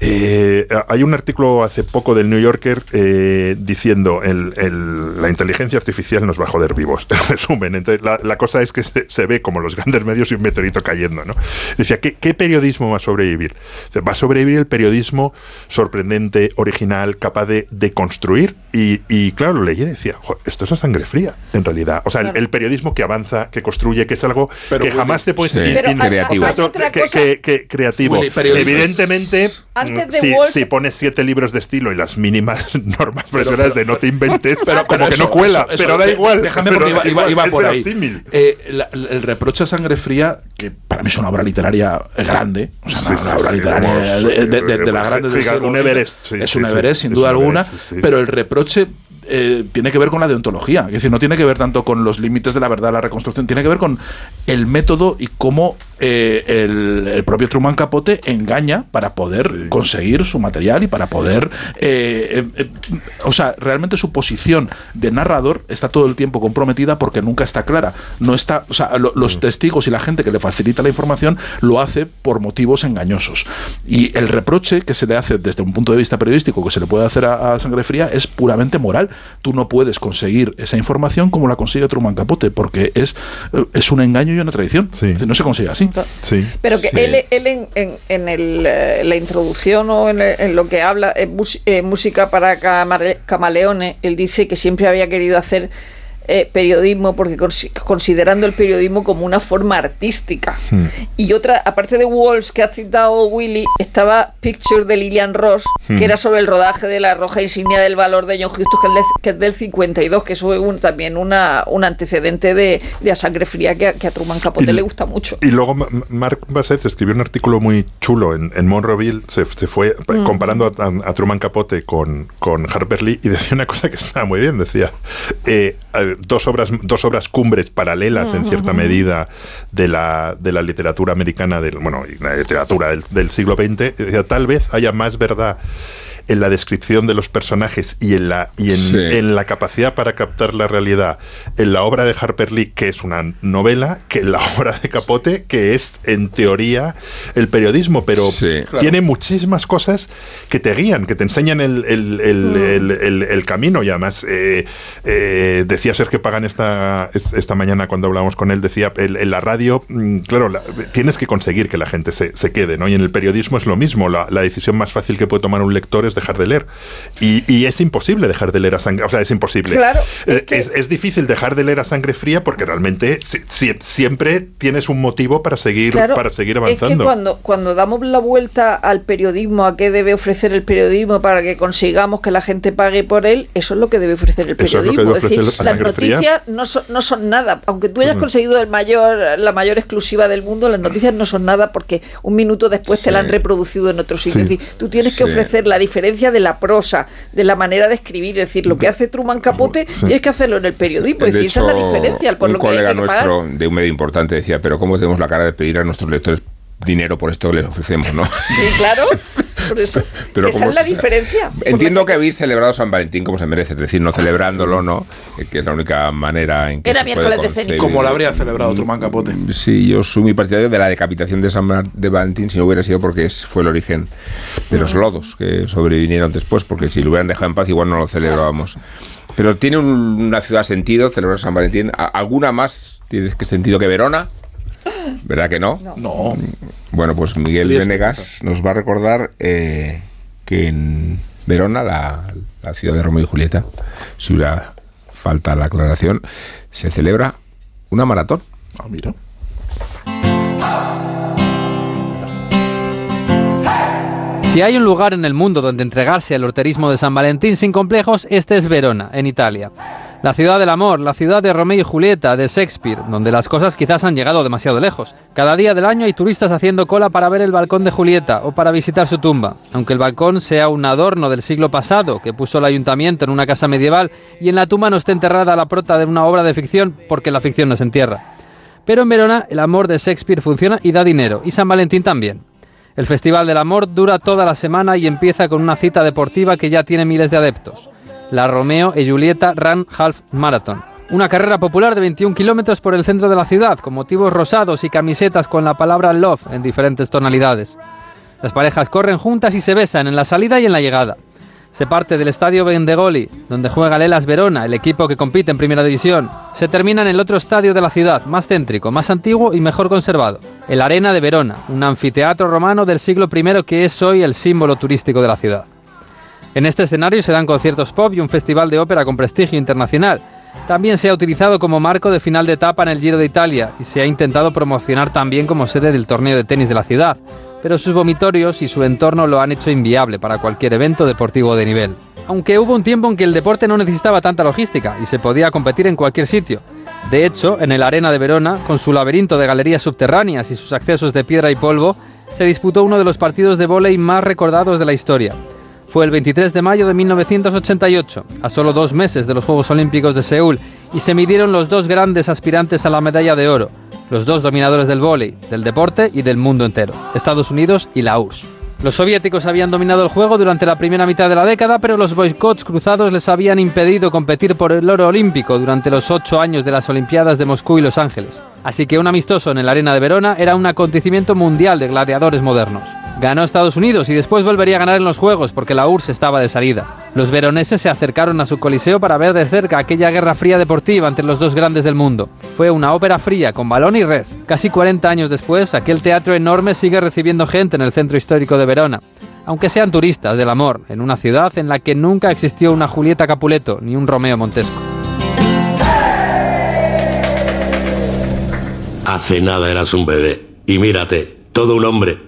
eh, hay un artículo hace poco del New Yorker eh, diciendo el, el- la inteligencia artificial nos va a joder vivos. *laughs* En resumen, entonces la, la cosa es que se, se ve como los grandes medios y un meteorito cayendo. ¿no? Decía, ¿qué, qué periodismo va a sobrevivir? Va a sobrevivir el periodismo sorprendente, original, capaz de, de construir. Y, y, claro, lo leí y decía, "Jo, esto es a sangre fría, en realidad. O sea, el- Claro. el, periodismo que avanza, que construye, que es algo Pero, que Willy, jamás te puedes sí. in- in- creativo. que- cosa- que- que- creativo. Willy, Evidentemente, Antes de si, Walsh- si pones siete libros de estilo y las mínimas *laughs* normas profesionales de no te inventes, Pero, como pero que eso- no cuela, eso- eso- pero da de- igual. Déjame porque iba, por ahí. Eh, la- el reproche a sangre fría, que para mí es una obra literaria grande, o sea, Sí, una, sí, una obra sí, literaria de, de- de- de pues, las grandes del sí, siglo un. Everest, sí, es un sí, Everest, sin duda un alguna, Everest, sí, sí. pero el reproche eh, tiene que ver con la deontología, es decir, no tiene que ver tanto con los límites de la verdad, la reconstrucción, tiene que ver con el método y cómo eh, el, el propio Truman Capote engaña para poder conseguir su material y para poder, eh, eh, o sea, realmente su posición de narrador está todo el tiempo comprometida porque nunca está clara, no está, o sea, lo- los testigos y la gente que le facilita la información lo hace por motivos engañosos. Y el reproche que se le hace desde un punto de vista periodístico que se le puede hacer a, a sangre fría es puramente moral. Tú no puedes conseguir esa información como la consigue Truman Capote, porque es, es un engaño y una decir, no se consigue así. Pero que él, él en, en- en el, eh, la introducción o en, el- en lo que habla, en mus- eh, música para camaleones, él dice que siempre había querido hacer eh, periodismo porque consi- considerando el periodismo como una forma artística. Y otra, aparte de Walls que ha citado Willy, estaba Picture de Lillian Ross, Hmm. que era sobre el rodaje de la roja insignia del valor de John Huston, que es, del 52, que es un- también una, un antecedente de, de a sangre fría que a, que a Truman Capote Y- le gusta mucho. Y luego Ma- Ma- Mark Bassett escribió un artículo muy chulo en, en Monroeville, se, se fue Mm. comparando a, Truman Capote con, con Harper Lee y *laughs* decía una cosa que estaba muy bien, decía eh, eh, dos, obras, dos obras cumbres paralelas en cierta medida de la, de la literatura americana, del, bueno, la literatura del, del siglo XX, decía, tal vez haya más verdad en la descripción de los personajes y en la y en, Sí. en la capacidad para captar la realidad en la obra de Harper Lee, que es una novela, que en la *laughs* obra de Capote, que es en teoría el periodismo, pero Claro. tiene muchísimas cosas que te guían, que te enseñan el, el- el- el- el- el camino y además eh, eh, decía Sergio Pagan esta, es- esta mañana cuando hablábamos con él, decía el- en la radio, mm, claro, la- tienes que conseguir que la gente se, se quede, ¿no? Y en el periodismo es lo mismo, la, la decisión más fácil que puede tomar un lector es dejar de leer. Y, y es imposible dejar de leer a sangre, o sea, es imposible. Claro, Eh, es, es difícil dejar de leer a sangre fría porque realmente si- si- siempre tienes un motivo para seguir, Claro, para seguir Es avanzando. que cuando, cuando damos la vuelta al periodismo, a qué debe ofrecer el periodismo para que consigamos que la gente pague por él, eso es lo que debe ofrecer el Eso es lo que periodismo. es decir, las noticias no son, no son nada. Aunque tú hayas Mm. conseguido el mayor, la mayor exclusiva del mundo, las noticias no son nada porque un minuto después te la han reproducido en otro sitio. Sí. Es decir, tú tienes que ofrecer la diferencia de la prosa, de la manera de escribir. Es decir, lo que hace Truman Capote, Sí. tienes que hacerlo en el periodismo. Es De decir, esa es la diferencia por un lo que hay colega que pagar. nuestro de un medio importante decía, pero ¿cómo tenemos la cara de pedir a nuestros lectores dinero por esto que les ofrecemos, no? *laughs* Sí, claro. Por eso. *laughs* Pero esa es la se- diferencia. Entiendo que habéis celebrado San Valentín como se merece, es decir, no celebrándolo, ¿no? Eh, Que es la única manera en que Era se puede miércoles de ceniza. Como lo habría celebrado Truman Capote. Sí, yo soy muy partidario de la decapitación de San Mar- de Valentín si no hubiera sido porque es, fue el origen de los lodos que sobrevinieron después, porque si lo hubieran dejado en paz igual no lo celebrábamos. Pero tiene un- una ciudad sentido celebrar San Valentín. ¿A- ¿Alguna más tiene que sentido que Verona? ¿Verdad que no? No. Bueno, pues Miguel Venegas nos va a recordar eh, que en Verona, la, la ciudad de Romeo y Julieta, si hubiera falta la aclaración, se celebra una maratón. Ah, mira. Si hay un lugar en el mundo donde entregarse al horterismo de San Valentín sin complejos, este es Verona, en Italia. La ciudad del amor, la ciudad de Romeo y Julieta, de Shakespeare, donde las cosas quizás han llegado demasiado lejos. Cada día del año hay turistas haciendo cola para ver el balcón de Julieta o para visitar su tumba, aunque el balcón sea un adorno del siglo pasado que puso el ayuntamiento en una casa medieval y en la tumba no esté enterrada la prota de una obra de ficción porque la ficción no se entierra. Pero en Verona el amor de Shakespeare funciona y da dinero, y San Valentín también. El Festival del Amor dura toda la semana y empieza con una cita deportiva que ya tiene miles de adeptos. La Romeo y Julieta Run Half Marathon. Una carrera popular de 21 kilómetros por el centro de la ciudad, con motivos rosados y camisetas con la palabra love en diferentes tonalidades. Las parejas corren juntas y se besan en la salida y en la llegada. Se parte del estadio Vendegoli, donde juega el Elas Verona, el equipo que compite en Primera División. Se termina en el otro estadio de la ciudad, más céntrico, más antiguo y mejor conservado, el Arena de Verona, un anfiteatro romano del siglo I que es hoy el símbolo turístico de la ciudad. En este escenario se dan conciertos pop y un festival de ópera con prestigio internacional. También se ha utilizado como marco de final de etapa en el Giro de Italia y se ha intentado promocionar también como sede del torneo de tenis de la ciudad. pero sus vomitorios y su entorno lo han hecho inviable para cualquier evento deportivo de nivel. Aunque hubo un tiempo en que el deporte no necesitaba tanta logística y se podía competir en cualquier sitio. De hecho, en el Arena de Verona, con su laberinto de galerías subterráneas y sus accesos de piedra y polvo, se disputó uno de los partidos de vóley más recordados de la historia. Fue el 23 de mayo de 1988, a solo dos meses de los Juegos Olímpicos de Seúl, y se midieron los dos grandes aspirantes a la medalla de oro, los dos dominadores del vóley, del deporte y del mundo entero, Estados Unidos y la URSS. Los soviéticos habían dominado el juego durante la primera mitad de la década, pero los boicots cruzados les habían impedido competir por el oro olímpico durante los ocho años de las Olimpiadas de Moscú y Los Ángeles. Así que un amistoso en el Arena de Verona era un acontecimiento mundial de gladiadores modernos. Ganó Estados Unidos y después volvería a ganar en los Juegos porque la URSS estaba de salida. Los veroneses se acercaron a su coliseo para ver de cerca aquella guerra fría deportiva entre los dos grandes del mundo. Fue una ópera fría con balón y red. Casi 40 años después, aquel teatro enorme sigue recibiendo gente en el centro histórico de Verona. Aunque sean turistas del amor, en una ciudad en la que nunca existió una Julieta Capuleto ni un Romeo Montesco. Hace nada eras un bebé. Y mírate, todo un hombre.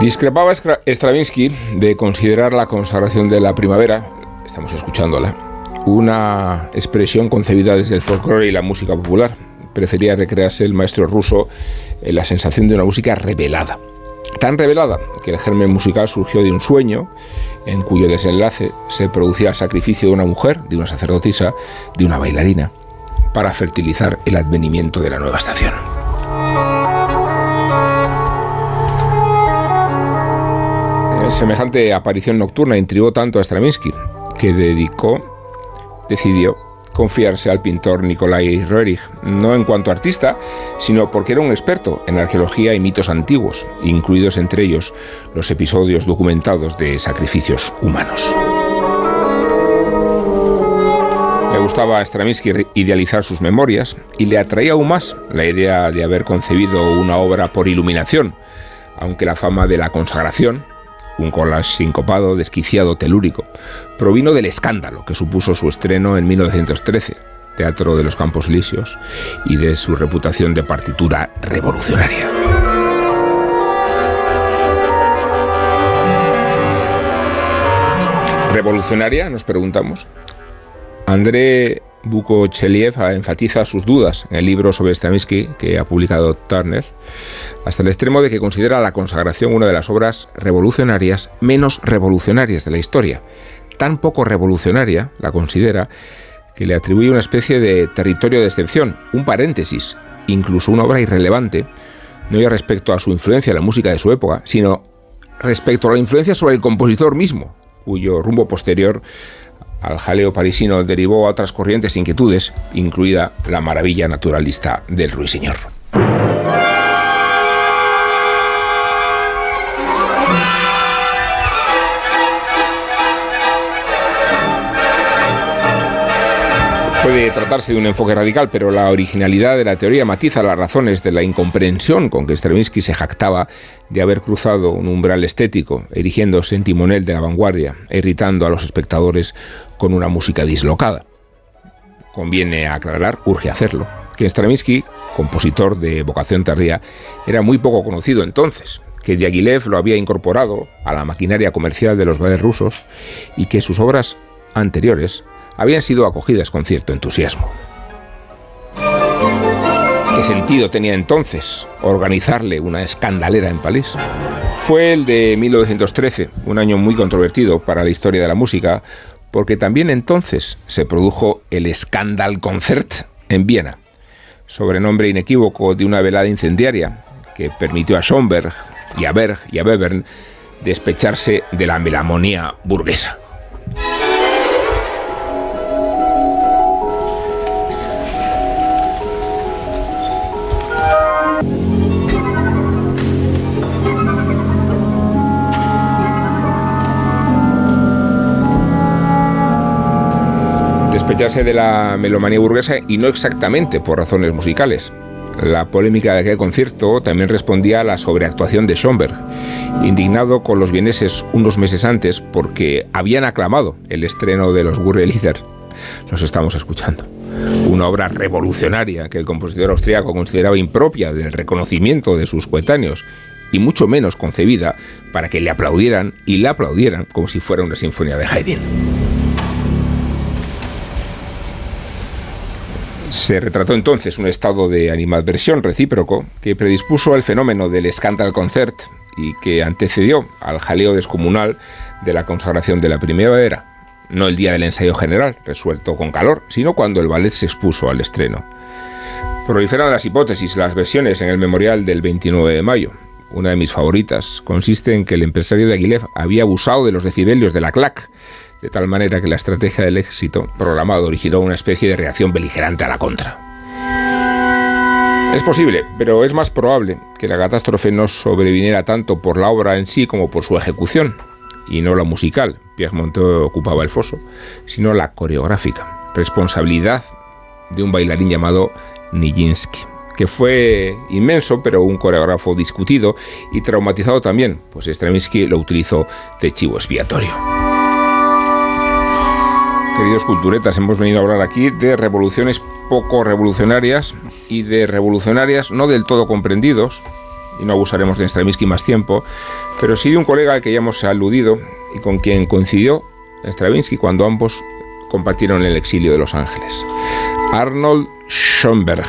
Discrepaba Stravinsky de considerar la consagración de la primavera, estamos escuchándola, una expresión concebida desde el folclore y la música popular. Prefería recrearse el maestro ruso en la sensación de una música revelada. Tan revelada que el germen musical surgió de un sueño en cuyo desenlace se producía el sacrificio de una mujer, de una sacerdotisa, de una bailarina, para fertilizar el advenimiento de la nueva estación. Semejante aparición nocturna intrigó tanto a Stravinsky que dedicó, decidió confiarse al pintor Nikolai Roerich, no en cuanto artista, sino porque era un experto en arqueología y mitos antiguos, incluidos entre ellos los episodios documentados de sacrificios humanos. Le gustaba a Stravinsky idealizar sus memorias y le atraía aún más la idea de haber concebido una obra por iluminación, aunque la fama de la consagración un collage sincopado, desquiciado, telúrico, provino del escándalo que supuso su estreno en 1913, Teatro de los Campos Elíseos, y de su reputación de partitura revolucionaria. ¿Revolucionaria? Nos preguntamos. André Bukocheliev enfatiza sus dudas en el libro sobre Stravinsky que ha publicado Turner, hasta el extremo de que considera la consagración una de las obras revolucionarias menos revolucionarias de la historia. Tan poco revolucionaria la considera que le atribuye una especie de territorio de excepción, un paréntesis, incluso una obra irrelevante, no ya respecto a su influencia en la música de su época, sino respecto a la influencia sobre el compositor mismo, cuyo rumbo posterior al jaleo parisino derivó a otras corrientes e inquietudes, incluida la maravilla naturalista del ruiseñor. Puede tratarse de un enfoque radical, pero la originalidad de la teoría matiza las razones de la incomprensión con que Stravinsky se jactaba de haber cruzado un umbral estético, erigiéndose en timonel de la vanguardia, irritando a los espectadores con una música dislocada. Conviene aclarar, urge hacerlo, que Stravinsky, compositor de vocación tardía, era muy poco conocido entonces, que Diaghilev lo había incorporado a la maquinaria comercial de los ballets rusos y que sus obras anteriores habían sido acogidas con cierto entusiasmo. ¿Qué sentido tenía entonces organizarle una escandalera en París? Fue el de 1913, un año muy controvertido para la historia de la música, porque también entonces se produjo el Scandal Concert en Viena, sobrenombre inequívoco de una velada incendiaria que permitió a Schomberg y a Berg y a Webern despecharse de la melamonía burguesa. Despecharse de la melomanía burguesa y no exactamente por razones musicales. La polémica de aquel concierto también respondía a la sobreactuación de Schomberg, indignado con los vieneses unos meses antes porque habían aclamado el estreno de los Lieder. Los estamos escuchando. Una obra revolucionaria que el compositor austríaco consideraba impropia del reconocimiento de sus coetáneos y mucho menos concebida para que le aplaudieran y la aplaudieran como si fuera una sinfonía de Haydn. Se retrató entonces un estado de animadversión recíproco que predispuso al fenómeno del Scandal Concert y que antecedió al jaleo descomunal de la consagración de la primavera, no el día del ensayo general, resuelto con calor, sino cuando el ballet se expuso al estreno. Proliferan las hipótesis, las versiones en el memorial del 29 de mayo. Una de mis favoritas consiste en que el empresario de Aguilev había abusado de los decibelios de la clac de tal manera que la estrategia del éxito programado originó una especie de reacción beligerante a la contra. Es posible, pero es más probable que la catástrofe no sobreviniera tanto por la obra en sí como por su ejecución, y no la musical, Pierre Monteux ocupaba el foso, sino la coreográfica, responsabilidad de un bailarín llamado Nijinsky, que fue inmenso, pero un coreógrafo discutido y traumatizado también, pues Stravinsky lo utilizó de chivo expiatorio. Queridos culturetas, hemos venido a hablar aquí de revoluciones poco revolucionarias y de revolucionarias no del todo comprendidos, y no abusaremos de Stravinsky más tiempo, pero sí de un colega al que ya hemos aludido y con quien coincidió Stravinsky cuando ambos compartieron el exilio de Los Ángeles. Arnold Schoenberg.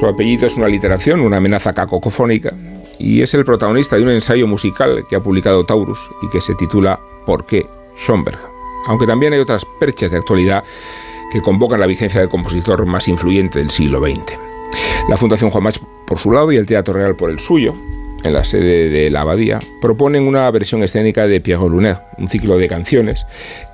Su apellido es una literación, una amenaza cacofónica, y es el protagonista de un ensayo musical que ha publicado Taurus y que se titula ¿Por qué Schoenberg? Aunque también hay otras perchas de actualidad que convocan la vigencia del compositor más influyente del siglo XX. La Fundación Juan Mach por su lado y el Teatro Real por el suyo, en la sede de la Abadía, proponen una versión escénica de Pierre Lunet, un ciclo de canciones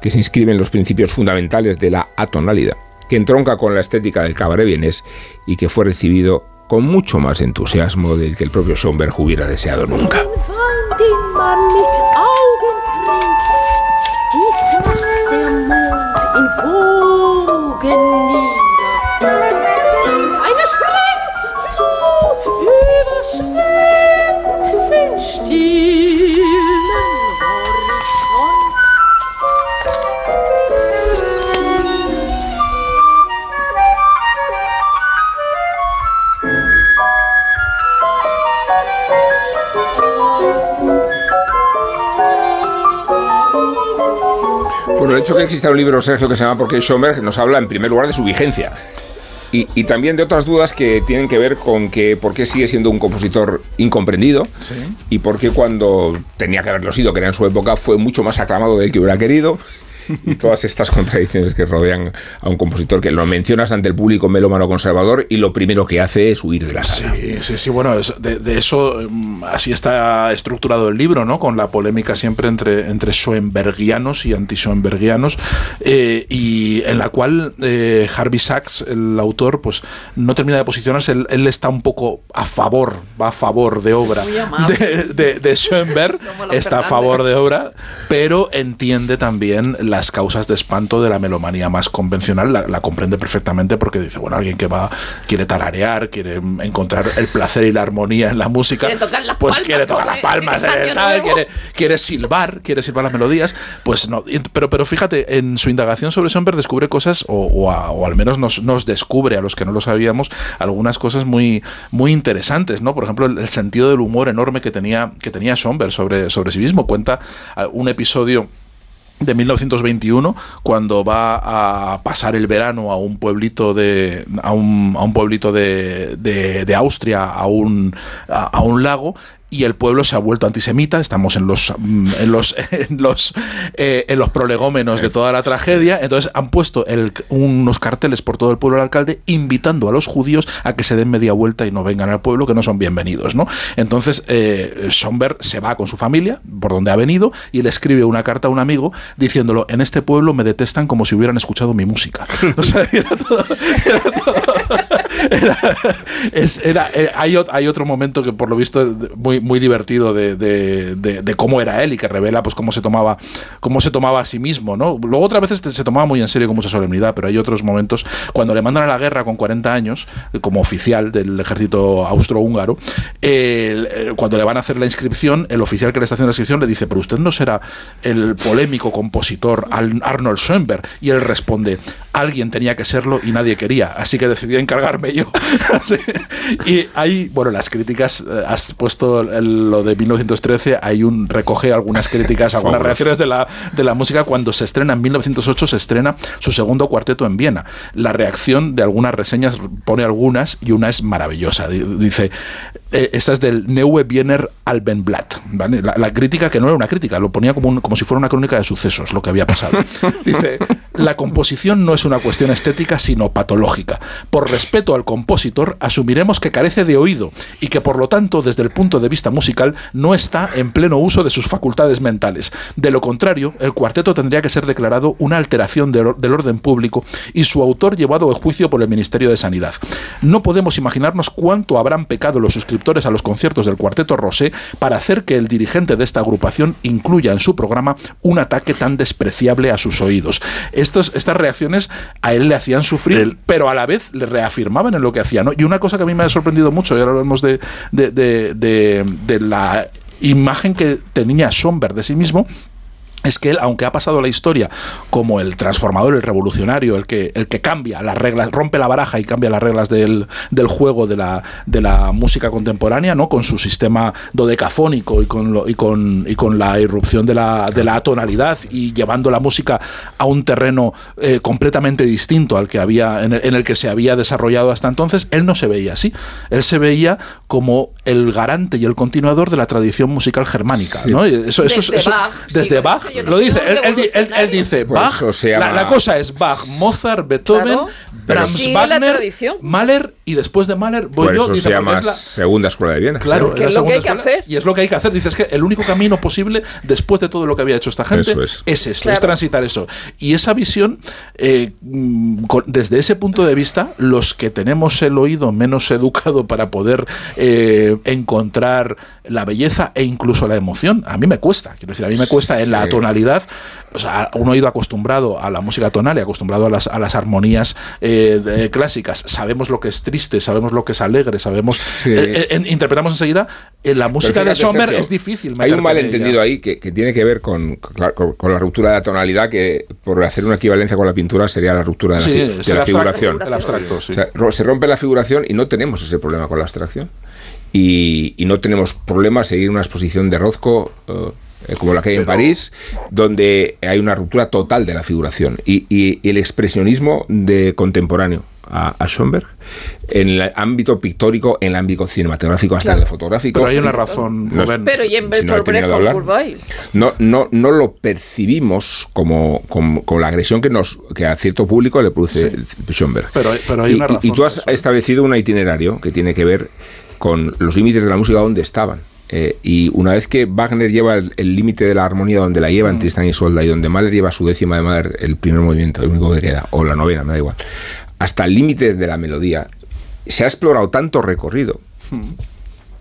que se inscriben en los principios fundamentales de la atonalidad, que entronca con la estética del cabaret vienés y que fue recibido con mucho más entusiasmo del que el propio Schoenberg hubiera deseado nunca. can you Bueno, el hecho que exista un libro, Sergio, que se llama Porque Schoenberg, nos habla en primer lugar de su vigencia. Y, también de otras dudas que tienen que ver con que por qué sigue siendo un compositor incomprendido y por qué cuando tenía que haberlo sido, que era en su época, fue mucho más aclamado del que hubiera querido *laughs* y todas estas contradicciones que rodean a un compositor que lo mencionas ante el público melómano conservador y lo primero que hace es huir de la sala. Sí, sí, sí, bueno, de, eso mm, así está estructurado el libro, ¿no? Con la polémica siempre entre, entre Schoenbergianos y anti-Schoenbergianos, eh, y en la cual eh, Harvey Sachs, el autor, pues no termina de posicionarse, él, está un poco a favor, va a favor de obra de, de, *laughs* Schoenberg, está a favor de obra, pero entiende también la las causas de espanto de la melomanía más convencional la, comprende perfectamente porque dice, bueno, alguien que va, quiere tararear, quiere encontrar el placer y la armonía en la música, pues quiere tocar las palmas, quiere, quiere silbar, quiere silbar las melodías, pues no, pero, pero fíjate, en su indagación sobre Schoenberg descubre cosas, o, al menos nos, nos, descubre a los que no lo sabíamos, algunas cosas muy, muy interesantes, ¿no? Por ejemplo, el, sentido del humor enorme que tenía, que tenía sobre, sobre sí mismo. Cuenta ah, un episodio de 1921 cuando va a pasar el verano a un pueblito de a un, a un pueblito de, de, Austria a un, a, un lago y el pueblo se ha vuelto antisemita. Estamos en los, mm, en los, *laughs* en los, eh, en los prolegómenos de toda la tragedia. Entonces han puesto el- unos carteles por todo el pueblo del alcalde invitando a los judíos a que se den media vuelta y no vengan al pueblo, que no son bienvenidos. ¿no? Entonces eh, Schomberg se va con su familia, por donde ha venido, y le escribe una carta a un amigo diciéndolo, en este pueblo me detestan como si hubieran escuchado mi música. *laughs* O sea, era todo- era todo- *laughs* era- eh, hay, hay otro momento que por lo visto muy, muy divertido de, de- de- cómo era él y que revela pues cómo se tomaba cómo se tomaba a sí mismo no luego otras veces se tomaba muy en serio con mucha solemnidad pero hay otros momentos. Cuando le mandan a la guerra con 40 años eh, como oficial del ejército austrohúngaro el- cuando le van a hacer la inscripción el oficial que le está haciendo la inscripción le dice pero usted no será el polémico compositor Arnold Schoenberg y él responde alguien tenía que serlo y nadie quería así que decidí encargarme *laughs* Sí. y ahí bueno las críticas eh, has puesto lo de 1913 hay un recoge algunas críticas *laughs* algunas reacciones de la, de la música. Cuando se estrena en 1908 se estrena su segundo cuarteto en Viena. La reacción de algunas reseñas pone algunas y una es maravillosa. Di- dice eh, esta es del Neue Wiener Albenblatt ¿vale? la, la crítica que no era una crítica lo ponía como, un- como si fuera una crónica de sucesos lo que había pasado. *laughs* Dice la composición no es una cuestión estética sino patológica. Por respeto al compositor asumiremos que carece de oído y que por lo tanto desde el punto de vista musical no está en pleno uso de sus facultades mentales de lo contrario el cuarteto tendría que ser declarado una alteración or- del orden público y su autor llevado a juicio por el Ministerio de Sanidad no podemos imaginarnos cuánto habrán pecado los suscriptores a los conciertos del cuarteto Rosé para hacer que el dirigente de esta agrupación incluya en su programa un ataque tan despreciable a sus oídos. Estos, estas reacciones a él le hacían sufrir, pero a la vez le reafirmaban en lo que hacía. ¿no? Y una cosa que a mí me ha sorprendido mucho, y ahora hablamos de, de, la imagen que tenía Schomberg de sí mismo, es que él, aunque ha pasado la historia como el transformador, el revolucionario, el que, el que cambia las reglas, rompe la baraja y cambia las reglas del, del juego de la, de la música contemporánea, ¿no? Con su sistema dodecafónico y con, lo- y con, y con la irrupción de la, de la tonalidad y llevando la música a un terreno eh, completamente distinto al que había, en el, en el que se había desarrollado hasta entonces, él no se veía así. Él se veía como el garante y el continuador de la tradición musical germánica, ¿no? Y Eso, eso, Desde eso- Bach, desde sí, Bach, yo no lo dice, él, él di- él- él dice Por Bach, la, cosa es Bach, Mozart, Beethoven, Claro. Brahms, Wagner. Mahler y después de Mahler voy Por yo, eso dice, se llama es la- Segunda Escuela de Viena. Claro, Que es lo que hay que hacer. Y es lo que hay que hacer. Dices que el único camino posible, después de todo lo que había hecho esta gente, es. es. esto, Claro. es transitar eso. Y esa visión, eh, mm, con- desde ese punto de vista, los que tenemos el oído menos educado para poder eh, encontrar la belleza e incluso la emoción, a mí me cuesta. Quiero decir, a mí me cuesta en la tonalidad, o sea, un oído acostumbrado a la música tonal y acostumbrado a las, a las armonías eh, de- clásicas. Sabemos lo que es triste, sabemos lo que es alegre, sabemos. Sí. eh, eh, interpretamos enseguida. En la música de Sommer es difícil. Hay un en malentendido ahí que, que tiene que ver con, con, con la ruptura de la tonalidad, que por hacer una equivalencia con la pintura sería la ruptura de la, Sí, fi- de la figuración. el abstracto, sí. O sea, ro- se rompe la figuración y no tenemos ese problema con la abstracción. Y, y no tenemos problema seguir una exposición de Rozco. eh, eh, como la que hay en París, donde hay una ruptura total de la figuración. Y, y- y el expresionismo de contemporáneo a, a Schoenberg, en el ámbito pictórico, en el ámbito cinematográfico, hasta en el fotográfico. Pero hay una razón, No-. Pero y en Si no no, no, no lo percibimos como, como, como la agresión que nos que a cierto público le produce Schoenberg. Pero, hay- pero hay y, una y- razón. y tú has establecido un itinerario que tiene que ver con los límites de la música donde estaban. Eh, y una vez que Wagner lleva el límite de la armonía donde la Mm. lleva en Tristán y Solda y donde Mahler lleva su décima de Mahler, el primer movimiento, el único que queda, o la novena, me da igual, hasta el límite de la melodía, se ha explorado tanto recorrido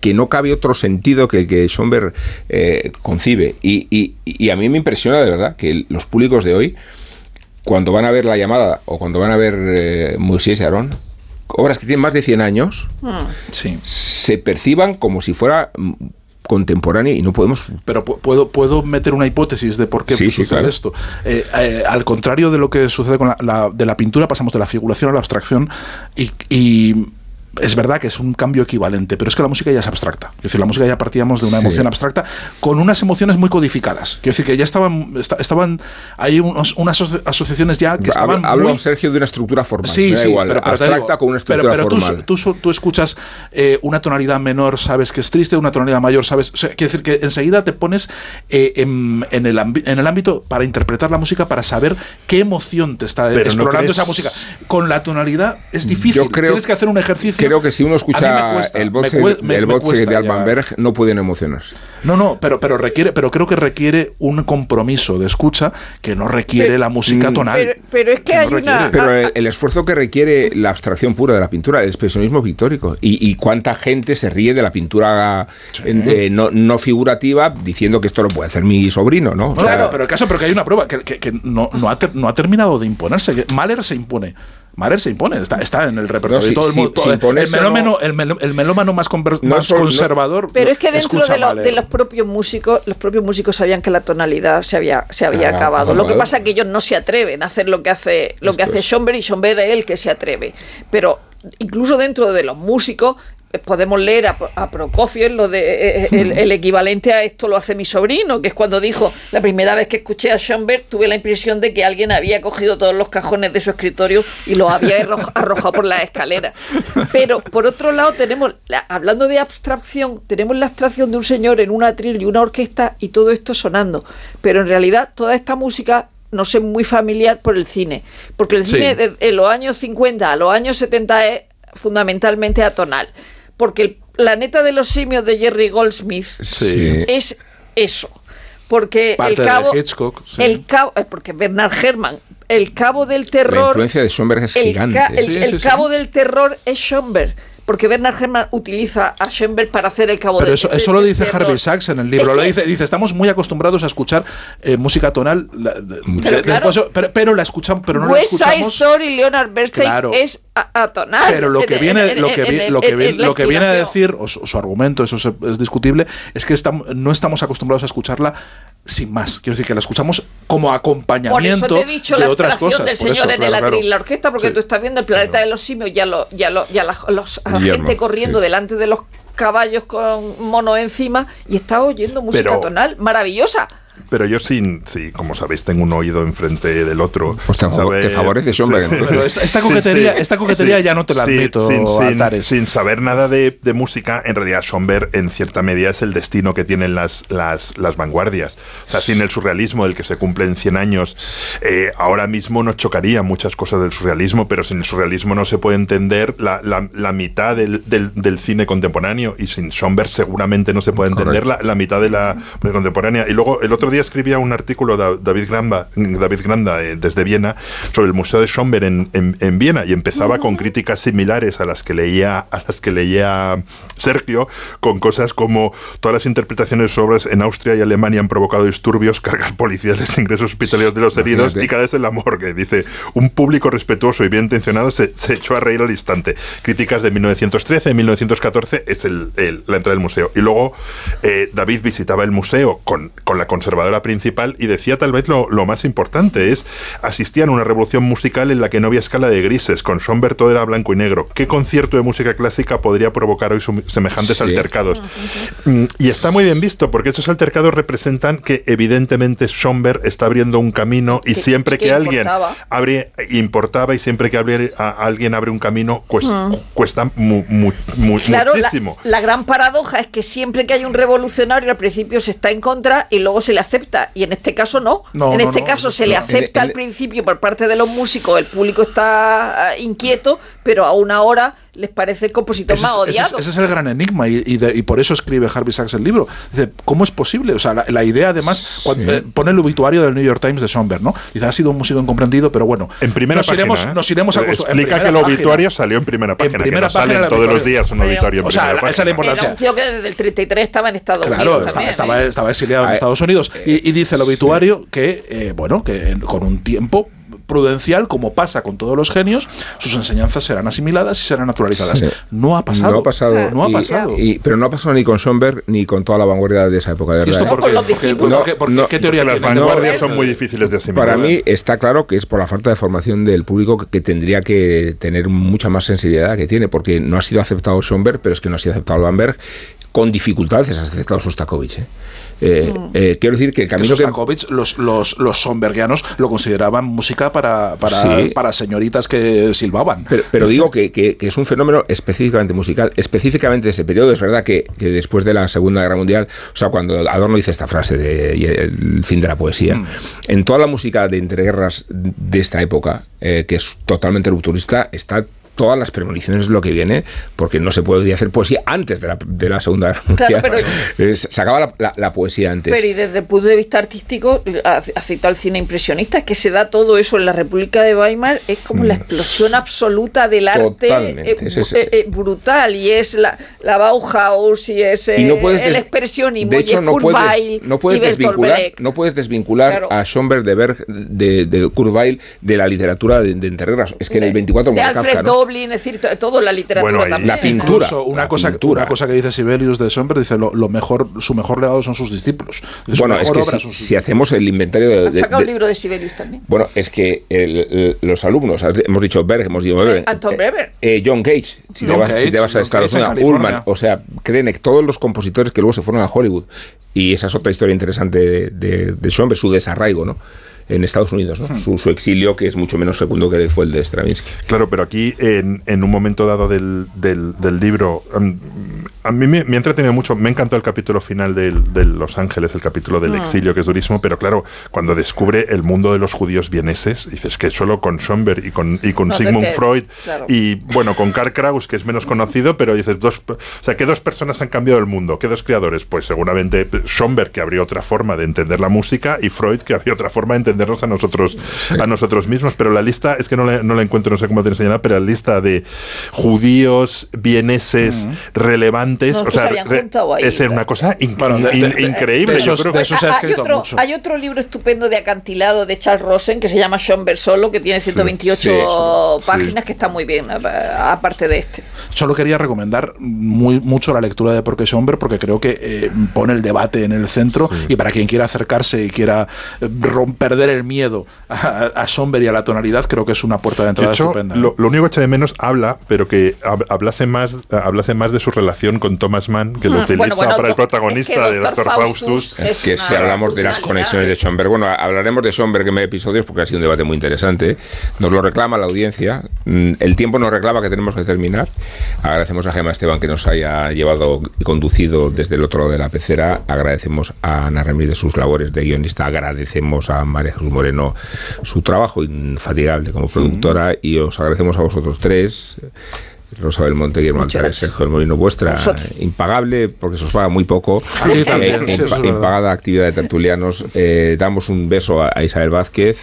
que no cabe otro sentido que el que Schoenberg eh, concibe. Y, y- y a mí me impresiona de verdad que los públicos de hoy, cuando van a ver La llamada o cuando van a ver eh, Moisés y Aarón, obras que tienen más de 100 años, Sí. se perciban como si fuera mm, contemporánea y no podemos... Pero pu- puedo, puedo meter una hipótesis de por qué Sí, sí, sucede claro. esto. Eh, eh, al contrario de lo que sucede con la, la- de la pintura, pasamos de la figuración a la abstracción y, y es verdad que es un cambio equivalente, pero es que la música ya es abstracta. Es decir, la música ya partíamos de una Sí. emoción abstracta con unas emociones muy codificadas. Quiero decir que ya estaban, esta- estaban hay unos- unas aso- asociaciones ya que estaban hablo, muy, Sergio, de una estructura formal. Sí, me da sí, igual, pero, pero abstracta digo, con una pero- estructura pero formal. tú, tú escuchas eh, una tonalidad menor, sabes que es triste, una tonalidad mayor, sabes. O sea, quiere decir que enseguida te pones eh, en, en el en el ámbito para interpretar la música, para saber qué emoción te está Pero ¿no explorando crees- esa música. Con la tonalidad es difícil. Yo creo- Tienes que hacer un ejercicio. Creo que si uno escucha cuesta, el me- el me de Alban. Berg, no pueden emocionarse. No, no, pero, pero requiere, pero creo que requiere un compromiso de escucha que no requiere Pero- la música Mm. tonal. Pero, pero es que, Que no hay una. requiere. Pero el, el esfuerzo que requiere la abstracción pura de la pintura, el expresionismo pictórico, y, y cuánta gente se ríe de la pintura eh, no, no figurativa diciendo que esto lo puede hacer mi sobrino, ¿no? O No, sea, pero, el caso, pero que hay una prueba que, que- que no, no, ha ter- no ha terminado de imponerse. Mahler se impone. Mahler se impone, está, está en el repertorio. No, de si- todo el mundo. si el, melómano, no- el, melo- el melómano más, conver- No más solo- no- conservador. Pero es que dentro de, lo- Mahler. de los propios músicos, los propios músicos sabían que la tonalidad se había, se había Ah, acabado. Lo que pasa es que ellos no se atreven a hacer lo que hace, lo que hace. Schomberg y Schomberg es el que se atreve. Pero incluso dentro de los músicos podemos leer a, a Prokofiev lo de eh, el, el equivalente a esto lo hace mi sobrino, que es cuando dijo la primera vez que escuché a Schomberg tuve la impresión de que alguien había cogido todos los cajones de su escritorio y los había arro- arrojado por las escaleras. Pero por otro lado tenemos, la- hablando de abstracción, tenemos la abstracción de un señor en un atril y una orquesta y todo esto sonando. Pero en realidad toda esta música no sé muy familiar por el cine, porque el Sí. cine de, de los años 50 a los años 70 es fundamentalmente atonal, porque el planeta de los simios de Jerry Goldsmith Sí. es eso. Porque Parte el de cabo, Hitchcock, sí. el cabo, eh, porque Bernard Herrmann, el cabo del la terror, influencia de Schoenberg es el, gigante. ca- el- Sí, el sí, sí. cabo del terror es Schoenberg, porque Bernard Herrmann utiliza a Schoenberg para hacer el cabo Pero del eso, eso lo dice. Harvey Sachs en el libro. Es Lo que- dice, dice, estamos muy acostumbrados a escuchar eh, música tonal, la- de- Pero de- claro. después- pero, pero la escuchamos, pero no la West Side escuchamos. Story, Leonard Bernstein Claro. es atonal. Pero lo que en- viene, en- lo que lo que la lo que viene a decir, o su, su argumento, eso es, es discutible, es que no estamos acostumbrados a escucharla sin más. Quiero decir que la escuchamos como Por acompañamiento eso te he dicho de la otras cosas. del Por señor eso, en el claro, atril claro. la orquesta, porque Sí. tú estás viendo el planeta de los simios, ya lo, ya lo, ya la, los- la Guillermo, gente corriendo sí. delante de los caballos con monos encima y está oyendo música Pero- tonal maravillosa. Pero yo sin, sí, como sabéis, tengo un oído enfrente del otro. Pues te te favorece, hombre, entonces. Pero esta- esta coquetería- esta coquetería ya no te la admito, Sin, sin- Altares. sin saber nada de, de música, en realidad Schomberg en cierta medida es el destino que tienen las, las, las vanguardias. O sea, sin el surrealismo del que se cumplen 100 años, eh, ahora mismo nos chocaría muchas cosas del surrealismo, pero sin el surrealismo no se puede entender la, la- la mitad del, del- del cine contemporáneo y sin Schomberg seguramente no se puede entender la, la mitad de la contemporánea. Y luego el otro día escribía un artículo da- David Granda, David Granda eh, desde Viena sobre el Museo de Schomberg en, en- en Viena y empezaba con críticas similares a las que leía a las que leía Sergio con cosas como todas las interpretaciones de sus obras en Austria y Alemania han provocado disturbios, cargas policiales, *laughs* ingresos hospitalarios de los heridos Imagínate. y cada vez en la morgue. Dice, un público respetuoso y bien intencionado se, se echó a reír al instante. Críticas de 1913, 1914 es el, el- la entrada del museo. Y luego eh, David visitaba el museo con, con la conservadora principal y decía tal vez lo, lo más importante es asistían a una revolución musical en la que no había escala de grises, con Schomberg todo era blanco y negro. ¿Qué concierto de música clásica podría provocar hoy semejantes Sí. altercados? Mm, Y está muy bien visto, porque esos altercados representan que evidentemente Schomberg está abriendo un camino y Que- siempre y que que, alguien importaba. abre, importaba y siempre que abre, a- alguien abre un camino, pues, Mm. cuesta mu- mu- mu- Claro, la, muchísimo. la gran paradoja es que siempre que hay un revolucionario al principio se está en contra y luego se le acepta. Y en este caso no. No, en no, este no, caso se le acepta al principio por parte de los músicos, el público está ah, inquieto, pero a una hora les parece el compositor Ese más es, ese es- odiado. ese es el gran enigma y, y de- y por eso escribe Harvey Sachs el libro. Dice, ¿cómo es posible? O sea, la, la idea además, cuando, eh, pone el obituario del New York Times de Schomberg, ¿no? Dice, ha sido un músico incomprendido, pero bueno. En primera nos página. iremos, ¿eh? nos iremos en Explica que el página. obituario salió en primera página. primera que no página salen el todos los días un obituario en O sea, primera esa es la página. importancia. Era un tío que desde el 33 estaba en Estados Claro, Unidos. estaba, también, estaba, ¿eh? estaba exiliado en Estados Unidos. Y, y dice el obituario que, eh, bueno, que en- con un tiempo prudencial, como pasa con todos los genios, sus enseñanzas serán asimiladas y serán naturalizadas. Sí. No ha pasado. No ha pasado. No ha y- pasado. y- pero no ha pasado ni con Schoenberg ni con toda la vanguardia de esa época de ¿Y esto verdad. por qué? Porque- porque- ¿Qué teoría Las vanguardias son muy difíciles de asimilar. Para mí está claro que es por la falta de formación del público que- que tendría que tener mucha más sensibilidad que tiene, porque no ha sido aceptado Schoenberg, pero es que no ha sido aceptado Bamberg. Con dificultades ha aceptado Sostakovich. ¿eh? Eh, Mm. eh, quiero decir que el Que camino que, Sostakovich, los, los, los Sombergianos lo consideraban música para, para, Sí. para señoritas que silbaban. Pero, pero digo que, que- que es un fenómeno específicamente musical, específicamente de ese periodo. Es verdad que, que después de la Segunda Guerra Mundial, o sea, cuando Adorno dice esta frase de y el fin de la poesía, Mm. en toda la música de entreguerras de esta época, eh, que es totalmente rupturista, está todas las premoniciones de lo que viene, porque no se puede hacer poesía antes de la, de la Segunda Guerra Claro, Mundial. Eh, se acaba la, la- la poesía antes. Pero y desde el punto de vista artístico, citado el cine impresionista, que se da todo eso en la República de Weimar, es como la explosión absoluta del arte Mm. Totalmente, eh, es eh, eh, brutal, y es la, la Bauhaus, y es Y no puedes el expresionismo, de y es no puedes, no puedes y desvincular, no puedes desvincular Claro. a Schoenberg de Berg de, de de la literatura de, de. Es que en el 24 de muere Alfred Kafka, ¿no? Doblin, es decir, to- todo la literatura también. Incluso una la cosa, pintura. una cosa que dice Sibelius de Somber, dice lo, lo mejor, su mejor legado son sus discípulos. Dice, Bueno, es que si, son sus si hacemos el inventario de, de- sacado de- un libro de Sibelius también. bueno, es que el- el- los alumnos, hemos dicho Berg, hemos dicho Berg, Anton Brever. eh, John Cage, si, te vas, si te vas a Estados Unidos. Ullman, o sea, creen que todos los compositores que luego se fueron a Hollywood, y esa es otra historia interesante de, de, de Schoenberg, su desarraigo, ¿no? En Estados Unidos, ¿no? su, su exilio, que es mucho menos segundo que fue el de Stravinsky. Claro, pero aquí en, en un momento dado del, del- del libro, a mí me, me ha entretenido mucho, me encantó el capítulo final del- de Los Ángeles, el capítulo del Ah. exilio, que es durísimo, pero claro, cuando descubre el mundo de los judíos vieneses, dices que solo con Schoenberg y con, y con No, Sigmund que- Freud claro. y bueno, con Karl Kraus, que es menos conocido, pero dices, dos, o sea, ¿qué dos personas han cambiado el mundo? ¿Qué dos creadores? Pues seguramente Schoenberg, que abrió otra forma de entender la música, y Freud, que abrió otra forma de entendernos a nosotros, a nosotros mismos. Pero la lista, es que no la, no la encuentro, no sé cómo te enseñará, pero la lista de judíos, vieneses, relevantes, No, o sea, re- es una cosa in- Bueno, de- in- de- de- increíble. de yo esos- creo que- esos se ha hay, escrito otro, mucho. hay otro libro estupendo de acantilado de Charles Rosen que se llama Schoenberg Solo, que tiene 128 sí, eso, sí. páginas, que está muy bien, aparte de este. Solo quería recomendar muy mucho la lectura de Porque Somber porque creo que eh, pone el debate en el centro y para quien quiera acercarse y quiera eh, perder el miedo a, a Somber y a la tonalidad, creo que es una puerta de De entrada hecho, estupenda. lo, lo único que echa de menos habla, pero que hab- hablase más, hablase más de su relación con Thomas Mann, que lo utiliza bueno, bueno, para el protagonista es que de Dr. Dr. Faustus Faustus. es que una si hablamos de las conexiones de Schoenberg, bueno, hablaremos de Schoenberg en episodios porque ha sido un debate muy interesante. Nos lo reclama la audiencia. Mm, El tiempo nos reclama que tenemos que terminar. Agradecemos a Gemma Esteban que nos haya llevado y conducido desde el otro lado de la pecera. Agradecemos a Ana Ramírez sus labores de guionista. Agradecemos a María Jesús Moreno su trabajo infatigable como productora. Y os agradecemos a vosotros tres. Rosa Belmonte, Guillermo Altares. Sergio del Molino, vuestra impagable, porque se os paga muy poco, también, eh, sí, impa- verdad. impagada actividad de tertulianos. Eh, damos un beso a, a Isabel Vázquez,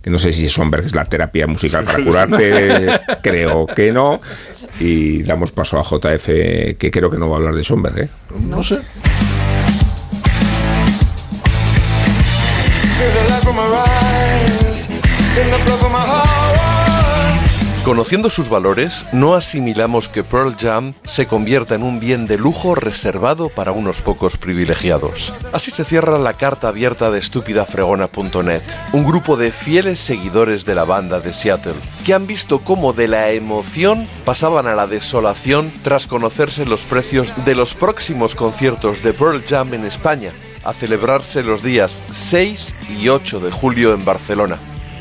que no sé si Somberg es la terapia musical para curarte, *laughs* creo que no. Y damos paso a JF, que creo que no va a hablar de Somberg. ¿eh? no sé. Conociendo sus valores, no asimilamos que Pearl Jam se convierta en un bien de lujo reservado para unos pocos privilegiados. Así se cierra la carta abierta de estúpidafregona.net, un grupo de fieles seguidores de la banda de Seattle, que han visto cómo de la emoción pasaban a la desolación tras conocerse los precios de los próximos conciertos de Pearl Jam en España, a celebrarse los días 6 y 8 de julio en Barcelona.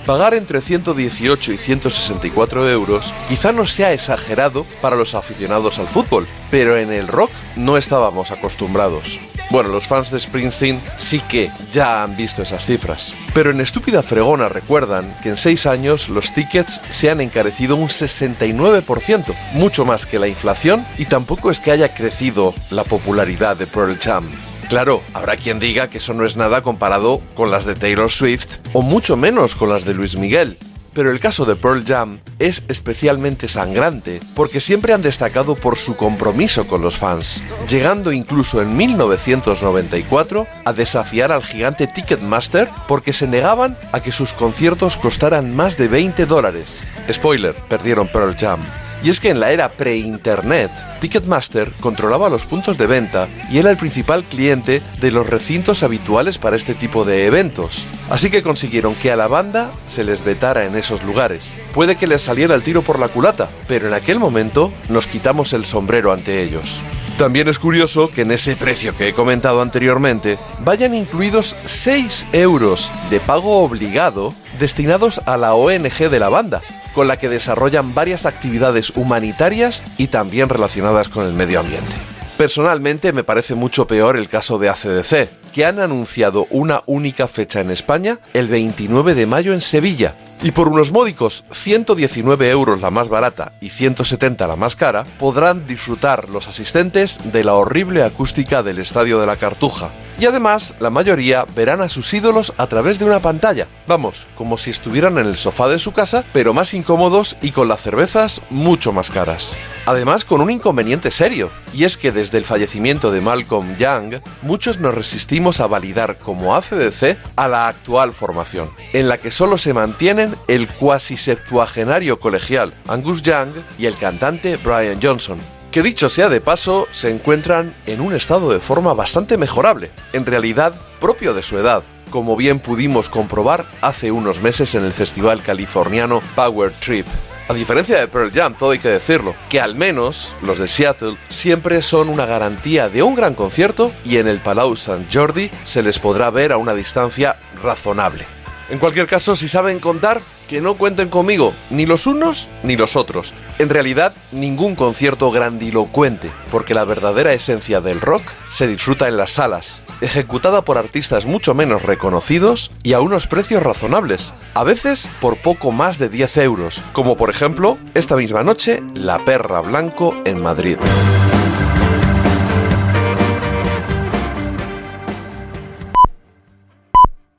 Pagar entre 118 y 164 euros quizá no sea exagerado para los aficionados al fútbol, pero en el rock no estábamos acostumbrados. Bueno, los fans de Springsteen sí que ya han visto esas cifras. Pero en Estúpida Fregona recuerdan que en 6 años los tickets se han encarecido un 69%, mucho más que la inflación, y tampoco es que haya crecido la popularidad de Pearl Jam. Claro, habrá quien diga que eso no es nada comparado con las de Taylor Swift o mucho menos con las de Luis Miguel. pero el caso de Pearl Jam es especialmente sangrante porque siempre han destacado por su compromiso con los fans, llegando incluso en 1994 a desafiar al gigante Ticketmaster porque se negaban a que sus conciertos costaran más de 20 dólares. Spoiler, perdieron Pearl Jam. Y es que en la era pre-internet, Ticketmaster controlaba los puntos de venta y era el principal cliente de los recintos habituales para este tipo de eventos. Así que consiguieron que a la banda se les vetara en esos lugares. Puede que les saliera el tiro por la culata, pero en aquel momento nos quitamos el sombrero ante ellos. También es curioso que en ese precio que he comentado anteriormente vayan incluidos 6 euros de pago obligado destinados a la ONG de la banda, con la que desarrollan varias actividades humanitarias y también relacionadas con el medio ambiente. Personalmente me parece mucho peor el caso de ACDC, que han anunciado una única fecha en España el 29 de mayo en Sevilla, y por unos módicos 119 euros la más barata y 170 la más cara, podrán disfrutar los asistentes de la horrible acústica del Estadio de la Cartuja. Y además, la mayoría verán a sus ídolos a través de una pantalla. Vamos, como si estuvieran en el sofá de su casa, pero más incómodos y con las cervezas mucho más caras. Además, con un inconveniente serio, y es que desde el fallecimiento de Malcolm Young, muchos nos resistimos a validar como ACDC a la actual formación, en la que solo se mantienen el cuasi septuagenario colegial Angus Young y el cantante Brian Johnson, que dicho sea de paso, se encuentran en un estado de forma bastante mejorable, en realidad propio de su edad, como bien pudimos comprobar hace unos meses en el festival californiano Power Trip. A diferencia de Pearl Jam, todo hay que decirlo, que al menos los de Seattle siempre son una garantía de un gran concierto y en el Palau Sant Jordi se les podrá ver a una distancia razonable. En cualquier caso, si saben contar, que no cuenten conmigo, ni los unos ni los otros. En realidad, ningún concierto grandilocuente, porque la verdadera esencia del rock se disfruta en las salas, ejecutada por artistas mucho menos reconocidos y a unos precios razonables, a veces por poco más de 10 euros, como por ejemplo esta misma noche La Perra Blanco en Madrid.